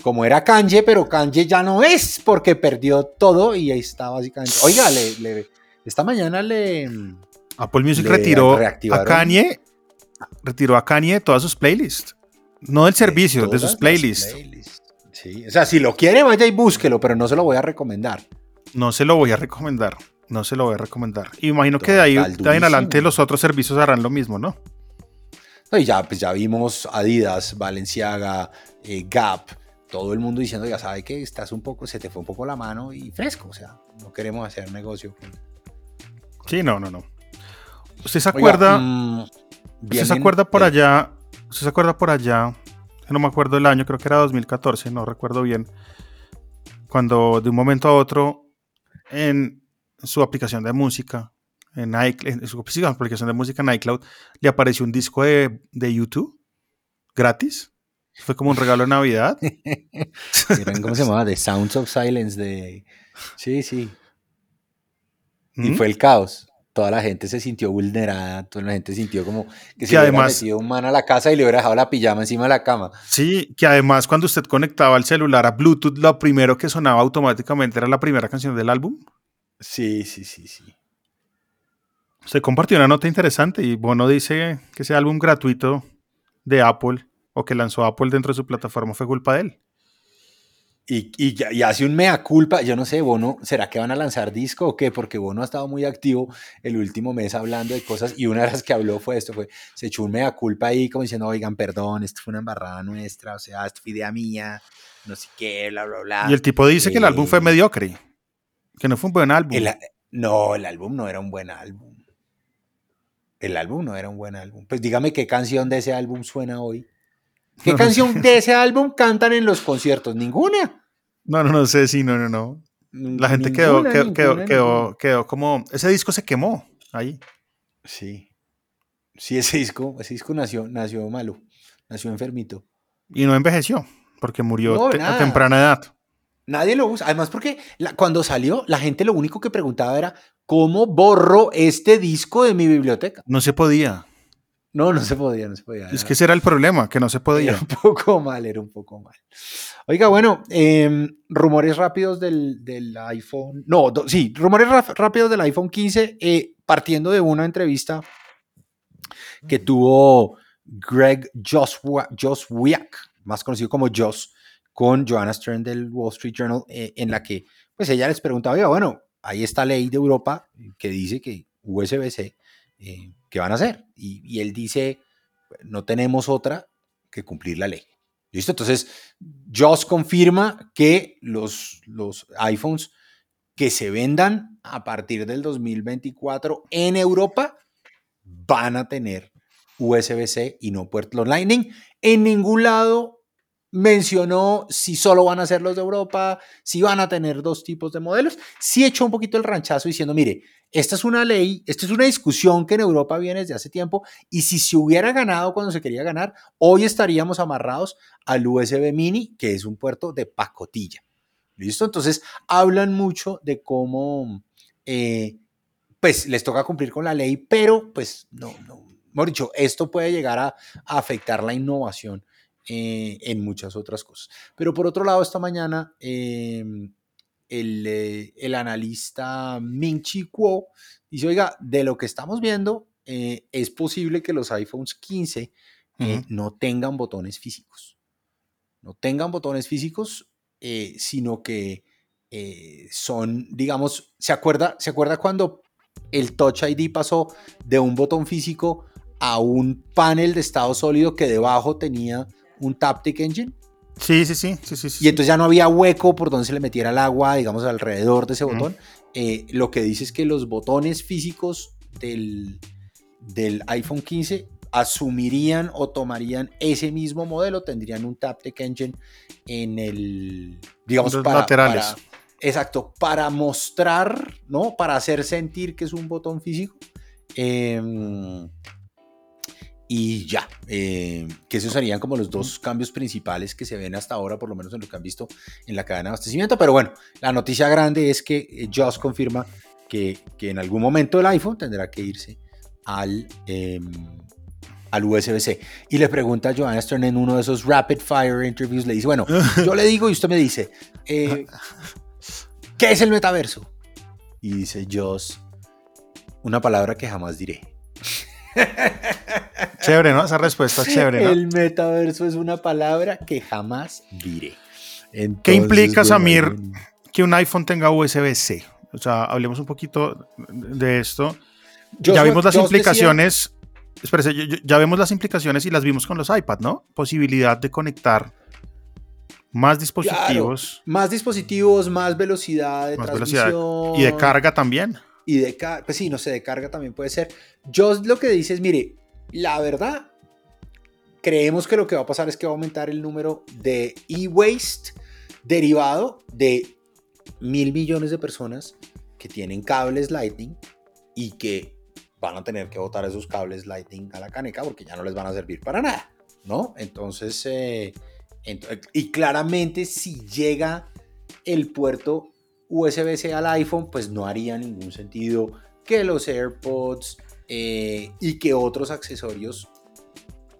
Como era Kanye, pero Kanye ya no es porque perdió todo y ahí está básicamente. Oiga, le, esta mañana le... Apple Music retiró a Kanye, retiró a Kanye todas sus playlists. No del servicio, de, sus playlists. Sí, o sea, si lo quiere, vaya y búsquelo, pero no se lo voy a recomendar. No se lo voy a recomendar. No se lo voy a recomendar. imagino que de ahí, en adelante los otros servicios harán lo mismo, ¿no? y ya, pues ya vimos Adidas, Balenciaga, eh, Gap, todo el mundo diciendo, ya sabe que estás un poco, se te fue un poco la mano y fresco, o sea, no queremos hacer negocio. Sí, no, no, no. ¿Usted se acuerda? Mm, ¿Usted se acuerda por allá? ¿Usted se acuerda por allá? No me acuerdo el año, creo que era 2014, no recuerdo bien. Cuando de un momento a otro en su aplicación de música, en, iCloud, en su aplicación de música en iCloud, le apareció un disco de, de YouTube gratis fue como un regalo de Navidad. ¿Cómo se llamaba? The Sounds of Silence de... Sí, sí. Y ¿Mm? fue el caos. Toda la gente se sintió vulnerada, toda la gente sintió como que, se además, hubiera metido un man a la casa y le hubiera dejado la pijama encima de la cama. Sí, que además cuando usted conectaba el celular a Bluetooth, lo primero que sonaba automáticamente era la primera canción del álbum. Sí, sí, sí, sí. Se compartió una nota interesante y Bono dice que ese álbum gratuito de Apple o que lanzó Apple dentro de su plataforma fue culpa de él. Y, y, hace un mea culpa, yo no sé, Bono, ¿será que van a lanzar disco o qué? Porque Bono ha estado muy activo el último mes hablando de cosas y una de las que habló fue esto, fue, se echó un mea culpa ahí como diciendo, oigan, perdón, esto fue una embarrada nuestra, o sea, esto fue idea mía, no sé qué, bla, bla, bla. Y el tipo dice que el álbum fue eh, mediocre, que no fue un buen álbum. no, el álbum no era un buen álbum. El álbum no era un buen álbum. Pues dígame qué canción de ese álbum suena hoy. ¿Qué canción de ese álbum cantan en los conciertos? Ninguna. No, no, no sé, sí, no, no, no. La gente quedó, quedó, quedó, como. Ese disco se quemó ahí. Sí. Sí, ese disco, ese disco nació, nació malo, nació enfermito. Y no envejeció, porque murió a temprana edad. Nadie lo usa. Además, porque cuando salió, la gente lo único que preguntaba era: ¿cómo borro este disco de mi biblioteca? No se podía. No, no se podía, no se podía. Es que ese era el problema, que no se podía. Era un poco mal, era un poco mal. Oiga, bueno, em, rumores rápidos del, iPhone. No, sí, rumores rápidos del iPhone 15, eh, partiendo de una entrevista que tuvo Greg Joswiak, más conocido como Joss, con Joanna Stern del Wall Street Journal, eh, en la que pues ella les preguntaba, oiga, bueno, hay esta ley de Europa que dice que USB-C eh, ¿qué van a hacer? Y, él dice, no tenemos otra que cumplir la ley. ¿Listo? Entonces, Joss confirma que los, los iPhones que se vendan a partir del 2024 en Europa van a tener USB-C y no puertos Lightning. En ningún lado mencionó si solo van a ser los de Europa, si van a tener dos tipos de modelos. Sí echó un poquito el ranchazo diciendo, mire, esta es una ley, esta es una discusión que en Europa viene desde hace tiempo y si se hubiera ganado cuando se quería ganar, hoy estaríamos amarrados al USB mini, que es un puerto de pacotilla. ¿Listo? Entonces, hablan mucho de cómo, eh, pues, les toca cumplir con la ley, pero, pues, no, no, mejor dicho, esto puede llegar a, afectar la innovación eh, en muchas otras cosas. Pero por otro lado, esta mañana... Eh, el, eh, el analista Ming Chi Kuo dice, oiga, de lo que estamos viendo, eh, es posible que los iPhones 15 no tengan botones físicos. No tengan botones físicos, sino que son, digamos, ¿se acuerda, ¿se acuerda cuando el Touch ID pasó de un botón físico a un panel de estado sólido que debajo tenía un Taptic Engine? Sí, sí, sí, sí, sí, Y entonces ya no había hueco por donde se le metiera el agua, digamos, alrededor de ese botón. Eh, lo que dice es que los botones físicos del, del iPhone 15 asumirían o tomarían ese mismo modelo, tendrían un Taptic Engine en el, digamos, para, laterales. exacto, para mostrar, ¿no? Para hacer sentir que es un botón físico. Eh, y ya, eh, que esos serían como los dos cambios principales que se ven hasta ahora, por lo menos en lo que han visto en la cadena de abastecimiento. Pero bueno, la noticia grande es que eh, Joss confirma que, que en algún momento el iPhone tendrá que irse al, em, al USB-C. Y le pregunta a Joanna Stern en uno de esos rapid fire interviews, le dice, bueno, yo le digo y usted me dice, eh, ¿qué es el metaverso? Y dice Joss, una palabra que jamás diré. Chévere, ¿no? Esa respuesta es chévere, ¿no? El metaverso es una palabra que jamás diré. ¿Qué implica, Samir, que un iPhone tenga USB-C? O sea, hablemos un poquito de esto. ya vimos las implicaciones. Espérese, ya vemos las implicaciones y las vimos con los iPad, ¿no? Posibilidad de conectar más dispositivos. más dispositivos, más velocidad de transmisión. y de carga también y de carga, pues sí, no sé, de carga también puede ser. Yo lo que dice es, mire, la verdad, creemos que lo que va a pasar es que va a aumentar el número de e-waste derivado de mil millones de personas que tienen cables Lightning y que van a tener que botar esos cables Lightning a la caneca porque ya no les van a servir para nada, ¿no? Entonces, eh, y claramente si llega el puerto USB-C al iPhone, pues no haría ningún sentido que los AirPods eh, y que otros accesorios,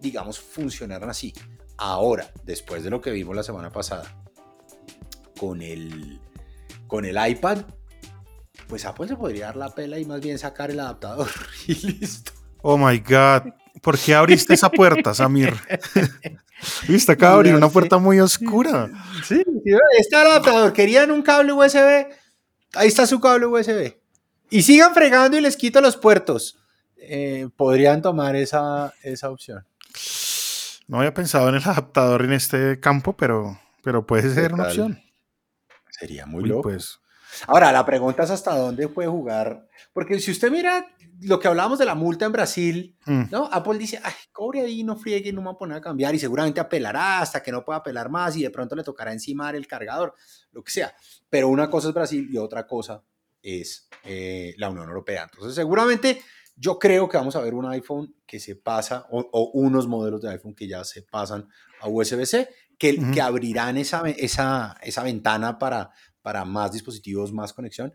digamos, funcionaran así. Ahora, después de lo que vimos la semana pasada con el, con el iPad, pues Apple se podría dar la pela y más bien sacar el adaptador y listo. Oh my God. ¿Por qué abriste esa puerta, Samir? Viste, acá abrir una puerta muy oscura. Sí, está el adaptador. Querían un cable USB. Ahí está su cable USB. Y sigan fregando y les quito los puertos. Eh, podrían tomar esa, esa opción. No había pensado en el adaptador en este campo, pero, pero puede ser una opción. Sería muy loco. Pues. Ahora, la pregunta es hasta dónde puede jugar. Porque si usted mira lo que hablábamos de la multa en Brasil, mm. ¿no? Apple dice, ay, cobre ahí, no friegue, no me va a poner a cambiar y seguramente apelará hasta que no pueda apelar más y de pronto le tocará encimar el cargador, lo que sea. Pero una cosa es Brasil y otra cosa es eh, la Unión Europea. Entonces, seguramente yo creo que vamos a ver un iPhone que se pasa, o, unos modelos de iPhone que ya se pasan a USB-C, que, que abrirán esa, esa, esa ventana para, para más dispositivos, más conexión.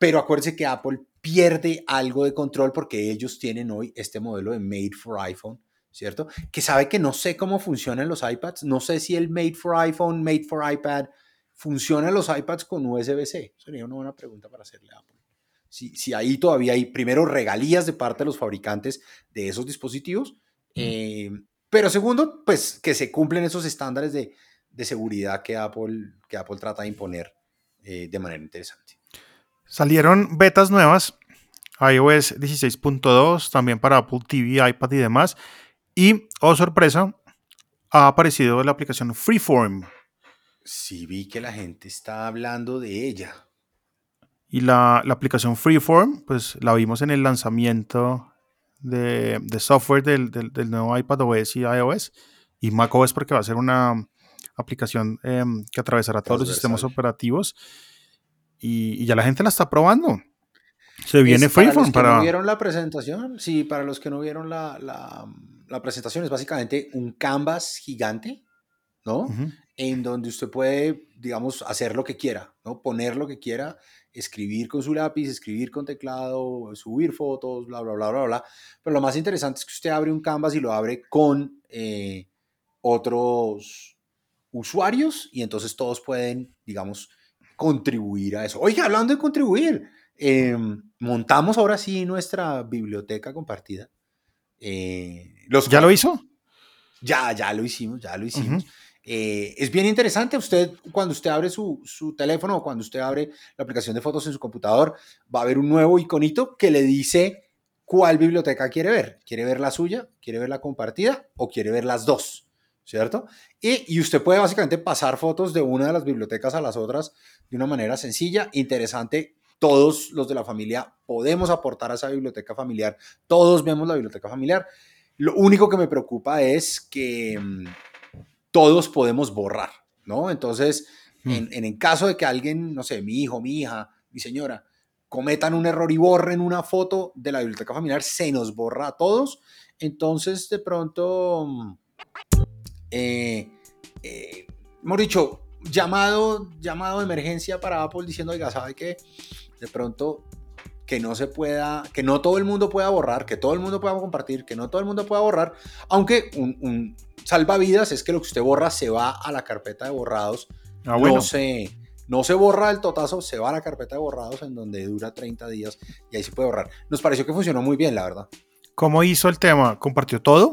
Pero acuérdense que Apple pierde algo de control porque ellos tienen hoy este modelo de Made for iPhone, ¿cierto? Que sabe que no sé cómo funcionan los iPads, no sé si el Made for iPhone, Made for iPad, funcionan los iPads con USB-C. Sería una buena pregunta para hacerle a Apple. Si, si, ahí todavía hay, primero, regalías de parte de los fabricantes de esos dispositivos, eh, pero segundo, pues que se cumplen esos estándares de, de seguridad que Apple, que Apple trata de imponer eh, de manera interesante. Salieron betas nuevas, iOS 16.2, también para Apple TV, iPad y demás. Y, oh sorpresa, ha aparecido la aplicación Freeform. Sí, vi que la gente está hablando de ella. Y la, aplicación Freeform, pues la vimos en el lanzamiento de, software del, nuevo iPad OS y iOS. Y macOS porque va a ser una aplicación em, que atravesará todos los sistemas operativos y, ya la gente la está probando. Se viene Freeform para... Los que no vieron la presentación, sí, para los que no vieron la, la, presentación, es básicamente un canvas gigante, ¿no? En donde usted puede, digamos, hacer lo que quiera, ¿no? Poner lo que quiera, escribir con su lápiz, escribir con teclado, subir fotos, bla, bla, bla, bla, bla. Pero lo más interesante es que usted abre un canvas y lo abre con eh, otros usuarios y entonces todos pueden, digamos, contribuir a eso. Oiga, hablando de contribuir, em, montamos ahora sí nuestra biblioteca compartida. Eh, los ¿Ya lo hizo? Ya, ya lo hicimos, ya lo hicimos. Eh, es bien interesante, usted cuando usted abre su, su, teléfono o cuando usted abre la aplicación de fotos en su computador, va a ver un nuevo iconito que le dice cuál biblioteca quiere ver. ¿Quiere ver la suya? ¿Quiere ver la compartida? ¿O quiere ver las dos? ¿Cierto? Y, y usted puede básicamente pasar fotos de una de las bibliotecas a las otras de una manera sencilla, interesante. Todos los de la familia podemos aportar a esa biblioteca familiar. Todos vemos la biblioteca familiar. Lo único que me preocupa es que mm, todos podemos borrar, ¿no? Entonces, mm. en, en, en caso de que alguien, no sé, mi hijo, mi hija, mi señora, cometan un error y borren una foto de la biblioteca familiar, se nos borra a todos. Entonces, de pronto, mm, eh, eh, hemos dicho, llamado, llamado de emergencia para Apple diciendo, oiga, ¿sabe qué? De pronto que no se pueda, que no todo el mundo pueda borrar, que todo el mundo pueda compartir, que no todo el mundo pueda borrar, aunque un, un salvavidas es que lo que usted borra se va a la carpeta de borrados, ah, bueno. no se no se borra el totazo, se va a la carpeta de borrados en donde dura 30 días y ahí se puede borrar. Nos pareció que funcionó muy bien, la verdad. ¿Cómo hizo el tema? ¿Compartió todo?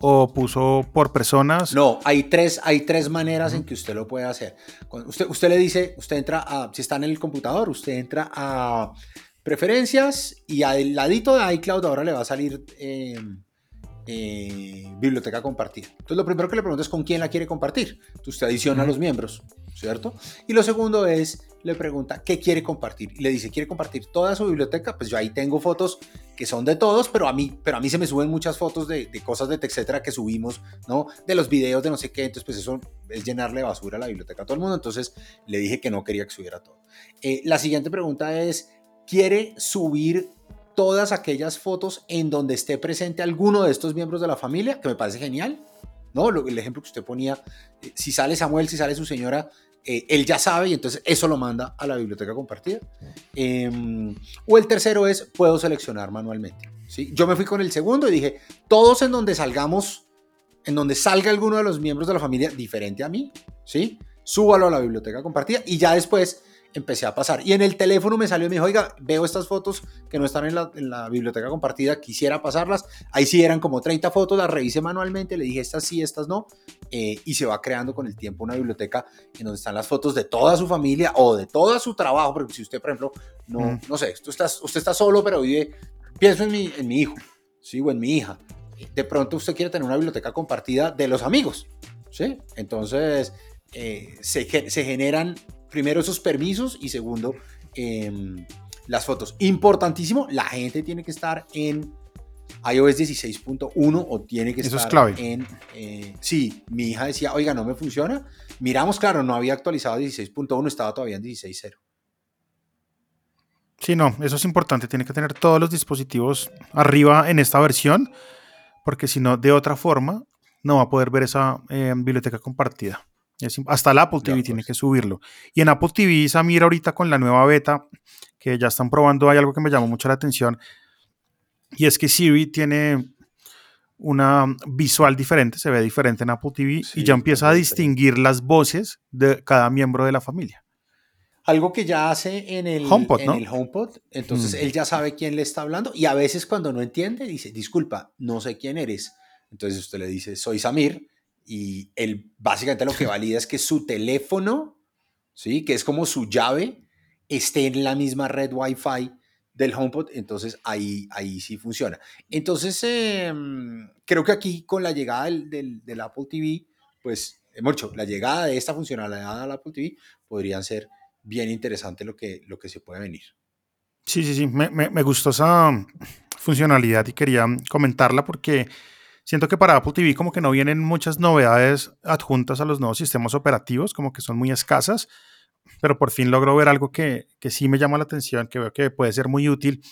¿O puso por personas? No, hay tres, hay tres maneras en que usted lo puede hacer. Usted, usted le dice, usted entra a, si está en el computador, usted entra a preferencias y al ladito de iCloud ahora le va a salir eh, eh, biblioteca compartida. Entonces lo primero que le pregunta es con quién la quiere compartir. Entonces usted adiciona a los miembros. ¿Cierto? Y lo segundo es, le pregunta, ¿qué quiere compartir? Y le dice, ¿quiere compartir toda su biblioteca? Pues yo ahí tengo fotos que son de todos, pero a mí, pero a mí se me suben muchas fotos de, cosas de etcétera que subimos, ¿no? De los videos de no sé qué, entonces pues eso es llenarle basura a la biblioteca a todo el mundo, entonces le dije que no quería que subiera todo. Eh, la siguiente pregunta es, ¿quiere subir todas aquellas fotos en donde esté presente alguno de estos miembros de la familia? Que me parece genial. ¿no? El ejemplo que usted ponía, eh, si sale Samuel, si sale su señora, eh, él ya sabe y entonces eso lo manda a la biblioteca compartida. Em, o el tercero es, puedo seleccionar manualmente. ¿sí? Yo me fui con el segundo y dije, todos en donde salgamos, en donde salga alguno de los miembros de la familia diferente a mí, ¿sí? súbalo a la biblioteca compartida y ya después empecé a pasar. Y en el teléfono me salió y me dijo, oiga, veo estas fotos que no están en la, biblioteca compartida, quisiera pasarlas. Ahí sí eran como 30 fotos, las revisé manualmente, le dije estas sí, estas no. Eh, y se va creando con el tiempo una biblioteca en donde están las fotos de toda su familia o de todo su trabajo. Porque si usted, por ejemplo, no, mm. no sé, usted está, usted está solo, pero vive, pienso en mi, en mi hijo, ¿sí? o en mi hija. De pronto usted quiere tener una biblioteca compartida de los amigos. ¿sí? Entonces, eh, se, se generan primero esos permisos y segundo em, las fotos. Importantísimo, la gente tiene que estar en iOS 16.1 o tiene que estar en... Eh, sí, mi hija decía, oiga, no me funciona. Miramos, claro, no había actualizado 16.1, estaba todavía en 16.0. Sí, no, eso es importante. Tiene que tener todos los dispositivos arriba en esta versión, porque si no, de otra forma, no va a poder ver esa em, biblioteca compartida hasta el Apple TV tiene pues. que subirlo. Y en Apple TV, Samir, ahorita con la nueva beta, que ya están probando, hay algo que me llamó mucho la atención. Y es que Siri tiene una visual diferente, se ve diferente en Apple TV y ya empieza a distinguir las voces de cada miembro de la familia. Algo que ya hace en el HomePod, en el HomePod entonces mm. él ya sabe quién le está hablando y a veces cuando no entiende dice, disculpa, no sé quién eres. Entonces usted le dice, soy Samir y él básicamente lo que valida es que su teléfono, ¿sí? que es como su llave, esté en la misma red Wi-Fi del HomePod, entonces ahí, ahí sí funciona. Entonces, em, creo que aquí con la llegada del, del, Apple TV, pues, hemos dicho, la llegada de esta funcionalidad al Apple TV podrían ser bien interesante lo que, lo que se puede venir. Sí, sí, sí, me, me, me gustó esa funcionalidad y quería comentarla porque Siento que para Apple TV como que no vienen muchas novedades adjuntas a los nuevos sistemas operativos, como que son muy escasas, pero por fin logro ver algo que, que sí me llama la atención, que veo que puede ser muy útil,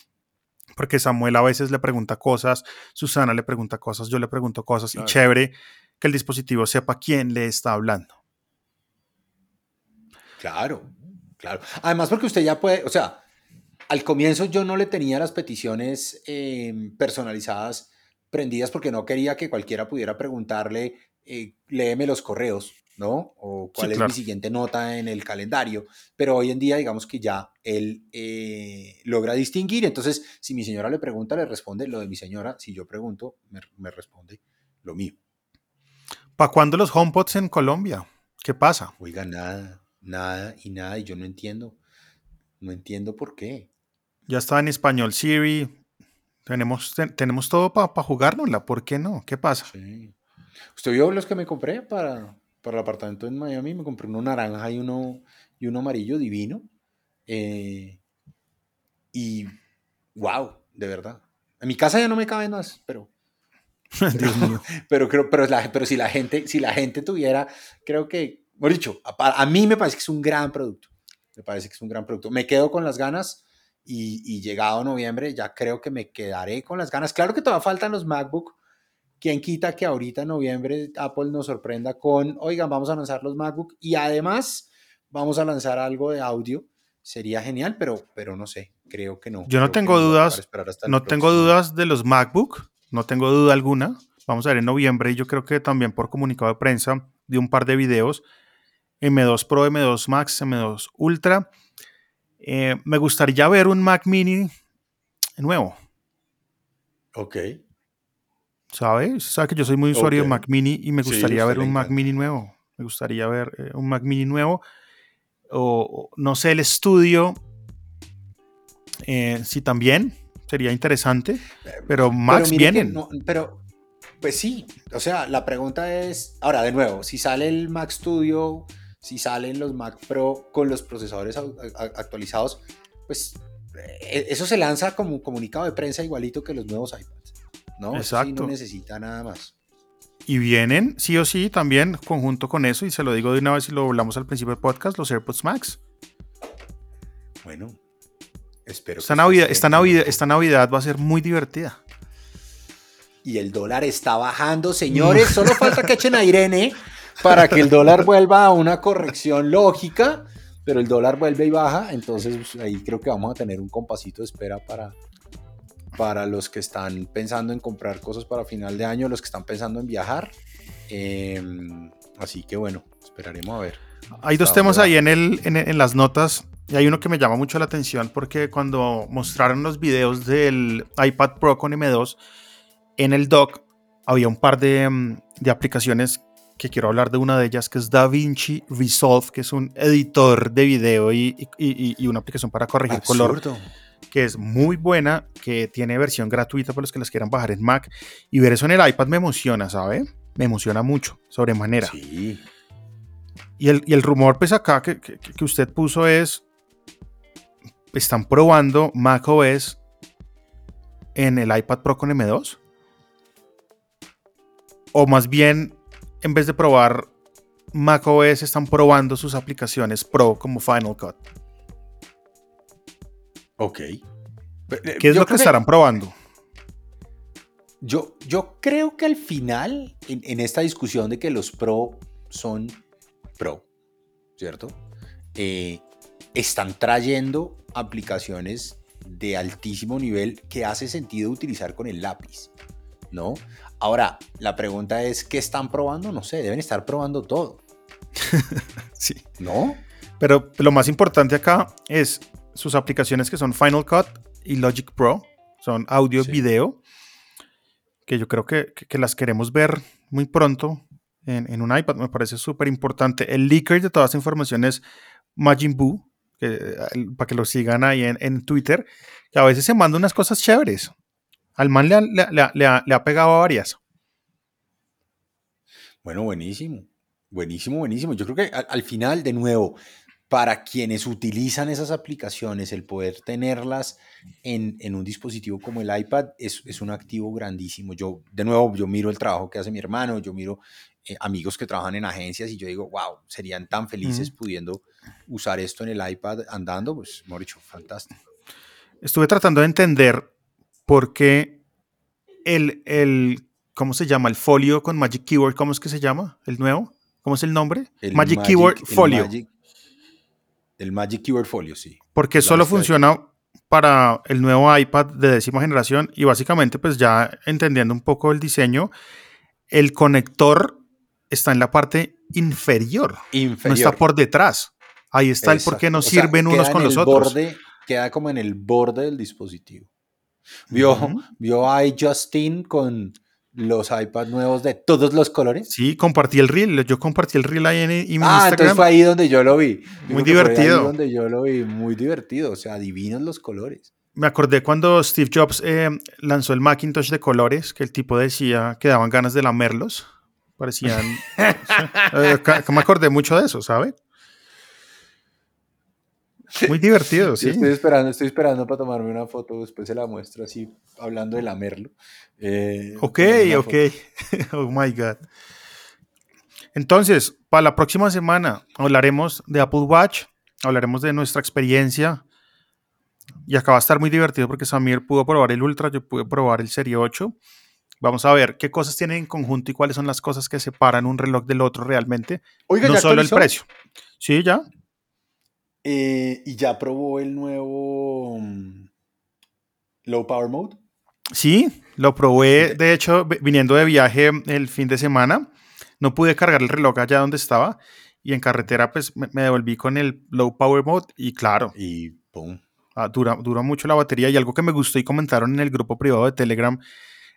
porque Samuel a veces le pregunta cosas, Susana le pregunta cosas, yo le pregunto cosas, y chévere que el dispositivo sepa quién le está hablando. Claro, claro. Además porque usted ya puede, o sea, al comienzo yo no le tenía las peticiones eh, personalizadas prendidas porque no quería que cualquiera pudiera preguntarle, eh, léeme los correos, ¿no? O cuál es mi siguiente nota en el calendario. Pero hoy en día, digamos que ya él eh, logra distinguir. Entonces, si mi señora le pregunta, le responde lo de mi señora. Si yo pregunto, me, responde lo mío. ¿Para cuándo los HomePods en Colombia? ¿Qué pasa? Oiga, nada, nada y nada. Y yo no entiendo. No entiendo por qué. Ya está en español Siri. Tenemos, tenemos todo para pa jugárnosla. ¿Por qué no? ¿Qué pasa? ¿Usted vio los que me compré para, para el apartamento en Miami? Me compré uno naranja y uno, y uno amarillo divino. Eh, y wow, de verdad. En mi casa ya no me caben más, pero. Dios mío. Pero, creo, pero, pero si la gente, si la gente tuviera, creo que, mejor dicho, a, a, mí me parece que es un gran producto. Me parece que es un gran producto. Me quedo con las ganas y, y llegado noviembre ya creo que me quedaré con las ganas. Claro que todavía faltan los MacBook, ¿Quién quita que ahorita en noviembre Apple nos sorprenda con, oigan, vamos a lanzar los MacBook y además vamos a lanzar algo de audio? Sería genial, pero, pero no sé, creo que no. Yo no tengo dudas, no tengo dudas de los MacBook, no tengo duda alguna. Vamos a ver en noviembre y yo creo que también por comunicado de prensa de un par de videos, M2 Pro, M2 Max, M2 Ultra. Eh, me gustaría ver un Mac mini nuevo. Ok. ¿Sabes? Sabe que yo soy muy usuario de Mac Mini y me gustaría ver un Mac Mini nuevo. Me gustaría ver eh, un Mac Mini nuevo. O, no sé, el estudio. Eh, sí, también sería interesante. Pero Macs vienen. pero, pues sí. O sea, la pregunta es. Ahora, de nuevo, si sale el Mac Studio, si salen los Mac Pro con los procesadores actualizados, pues e, eso se lanza como comunicado de prensa igualito que los nuevos iPads. ¿no? Exacto. no necesita nada más. Y vienen, sí o sí, también conjunto con eso, y se lo digo de una vez y lo hablamos al principio del podcast, los AirPods Max. Bueno, espero. Esta, Navidad, esta, Navidad, esta Navidad va a ser muy divertida. Y el dólar está bajando, señores. Solo falta que echen a Irene para que el dólar vuelva a una corrección lógica, pero el dólar vuelve y baja, entonces pues, ahí creo que vamos a tener un compasito de espera para, para los que están pensando en comprar cosas para final de año, los que están pensando en viajar. Em, así que bueno, esperaremos a ver. Hay dos temas ahí en, el, en, las notas y hay uno que me llama mucho la atención porque cuando mostraron los videos del iPad Pro con M2 en el dock había un par de, em, de aplicaciones que quiero hablar de una de ellas que es DaVinci Resolve, que es un editor de video y, y, y una aplicación para corregir color que es muy buena, que tiene versión gratuita para los que las quieran bajar en Mac. Y ver eso en el iPad me emociona, ¿sabe? Me emociona mucho, sobremanera. Sí. Y el, y el rumor, pues acá que, que, usted puso es, están probando Mac OS en el iPad Pro con M2. O más bien, en vez de probar Mac OS, están probando sus aplicaciones Pro como Final Cut. Ok. ¿Qué es lo que estarán probando? Yo, yo creo que al final, en, esta discusión de que los pro son pro, ¿cierto? Eh, están trayendo aplicaciones de altísimo nivel que hace sentido utilizar con el lápiz, ¿no? Ahora, la pregunta es, ¿qué están probando? No sé, deben estar probando todo. sí. ¿No? Pero lo más importante acá es, sus aplicaciones que son Final Cut y Logic Pro, son audio y video, que yo creo que, las queremos ver muy pronto en, un iPad, me parece súper importante. El leaker de toda esa información es Majin Buu, para que lo sigan ahí en, Twitter, que a veces se manda unas cosas chéveres. Al man le, ha, pegado a varias. Bueno, buenísimo. Buenísimo, buenísimo. Yo creo que al final, de nuevo, para quienes utilizan esas aplicaciones, el poder tenerlas en, un dispositivo como el iPad es, un activo grandísimo. Yo, de nuevo, yo miro el trabajo que hace mi hermano, yo miro eh, amigos que trabajan en agencias y yo digo, wow, serían tan felices pudiendo usar esto en el iPad andando, pues, hemos dicho, fantástico. Estuve tratando de entender por qué el, el, ¿cómo se llama? El folio con Magic Keyboard, ¿cómo es que se llama? ¿El nuevo? ¿Cómo es el nombre? Magic, Keyboard Folio. El Magic Keyboard Folio, sí. Porque solo funciona para el nuevo iPad de décima generación y básicamente pues ya entendiendo un poco el diseño, el conector está en la parte inferior, no está por detrás. Ahí está el por qué no sirven unos con los otros. queda como en el borde del dispositivo. Vio, vio a Justin con los iPads nuevos de todos los colores. Sí, compartí el reel. Yo compartí el reel ahí en, en ah, entonces fue ahí donde yo lo vi. Muy divertido. Ahí donde yo lo vi, muy divertido. O sea, divinos los colores. Me acordé cuando Steve Jobs eh, lanzó el Macintosh de colores, que el tipo decía que daban ganas de lamerlos. Parecían. Eh, me acordé mucho de eso, ¿sabe? Muy divertido, sí. Estoy esperando, estoy esperando para tomarme una foto, después se la muestro así, hablando de lamerlo. Eh, ok, ok. oh my God. Entonces, para la próxima semana hablaremos de Apple Watch, hablaremos de nuestra experiencia. Y acá va a estar muy divertido porque Samir pudo probar el Ultra, yo pude probar el Serie 8. Vamos a ver qué cosas tienen en conjunto y cuáles son las cosas que separan un reloj del otro realmente. Oiga, no solo el precio. Sí, ya. Eh, ¿Y ya probó el nuevo mm, Low Power Mode? Sí, lo probé, de hecho, viniendo de viaje el fin de semana. No pude cargar el reloj allá donde estaba y en carretera pues me, devolví con el Low Power Mode y claro. Y pum. Ah, dura, dura mucho la batería y algo que me gustó y comentaron en el grupo privado de Telegram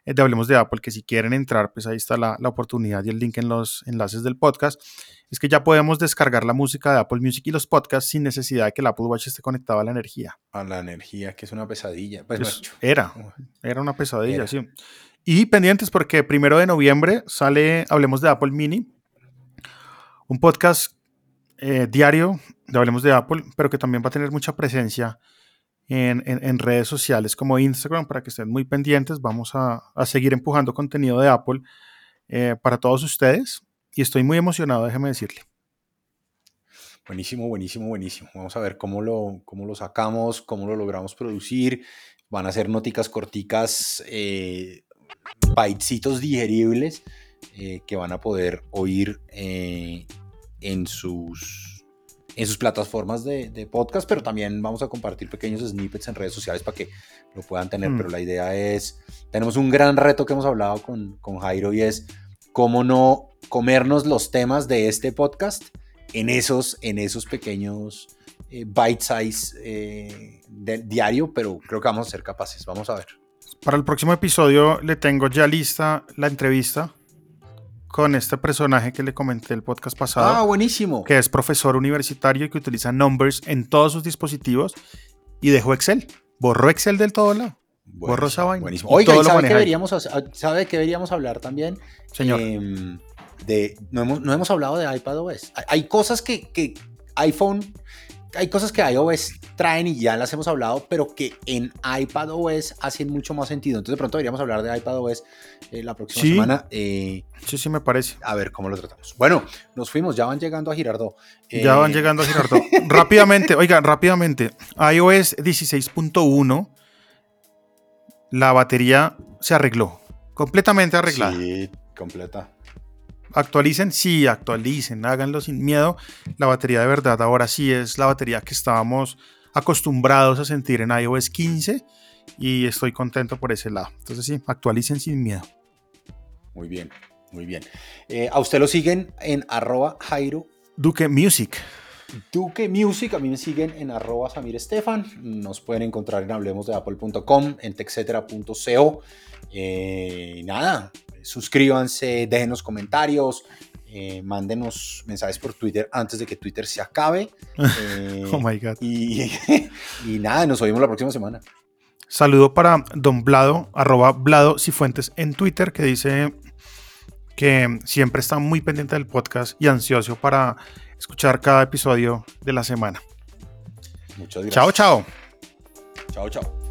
de Hablemos de Apple, que si quieren entrar, pues ahí está la, la, oportunidad y el link en los enlaces del podcast, es que ya podemos descargar la música de Apple Music y los podcasts sin necesidad de que el Apple Watch esté conectado a la energía. A la energía, que es una pesadilla. Pues, era, era una pesadilla, sí. Y pendientes porque primero de noviembre sale Hablemos de Apple Mini, un podcast eh, diario de Hablemos de Apple, pero que también va a tener mucha presencia en, redes sociales como Instagram para que estén muy pendientes. Vamos a, seguir empujando contenido de Apple eh, para todos ustedes y estoy muy emocionado, déjeme decirle. Buenísimo, buenísimo, buenísimo. Vamos a ver cómo lo, cómo lo sacamos, cómo lo logramos producir. Van a ser noticas corticas, eh, digeribles eh, que van a poder oír eh, en sus en sus plataformas de, podcast, pero también vamos a compartir pequeños snippets en redes sociales para que lo puedan tener. Mm. Pero la idea es, tenemos un gran reto que hemos hablado con, con Jairo y es cómo no comernos los temas de este podcast en esos, en esos pequeños eh, bite size eh, del diario, pero creo que vamos a ser capaces. Vamos a ver. Para el próximo episodio le tengo ya lista la entrevista con este personaje que le comenté el podcast pasado. Ah, buenísimo. Que es profesor universitario y que utiliza Numbers en todos sus dispositivos y dejó Excel. Borró Excel del todo lado. Borró esa vaina. Buenísimo. Oiga, ¿sabe, que deberíamos, ¿sabe que deberíamos hablar también? Señor. Em, de, no, hemos, no hemos hablado de iPadOS. Hay cosas que, que iPhone hay cosas que iOS traen y ya las hemos hablado, pero que en iPadOS hacen mucho más sentido. Entonces de pronto deberíamos hablar de iPadOS eh, la próxima semana. Eh, sí, sí, me parece. A ver cómo lo tratamos. Bueno, nos fuimos, ya van llegando a Girardot. ya van eh, llegando a Girardot. rápidamente, oigan, rápidamente. iOS 16.1, la batería se arregló, completamente arreglada. Sí, completa actualicen, sí, actualicen, háganlo sin miedo. La batería de verdad ahora sí es la batería que estábamos acostumbrados a sentir en iOS 15 y estoy contento por ese lado. Entonces sí, actualicen sin miedo. Muy bien, muy bien. Eh, a usted lo siguen en arroba Jairo. Duque Music. Duque Music, a mí me siguen en arroba Samir Estefan. Nos pueden encontrar en hablemosdeapple.com, en texetera.co. Eh, nada, suscríbanse, déjenos comentarios, eh, mándenos mensajes por Twitter antes de que Twitter se acabe. Eh, oh my God. Y, y, nada, nos oímos la próxima semana. Saludo para Don Blado, arroba Blado Cifuentes en Twitter, que dice que siempre está muy pendiente del podcast y ansioso para escuchar cada episodio de la semana. Muchas gracias. Chao, chao. Chao, chao.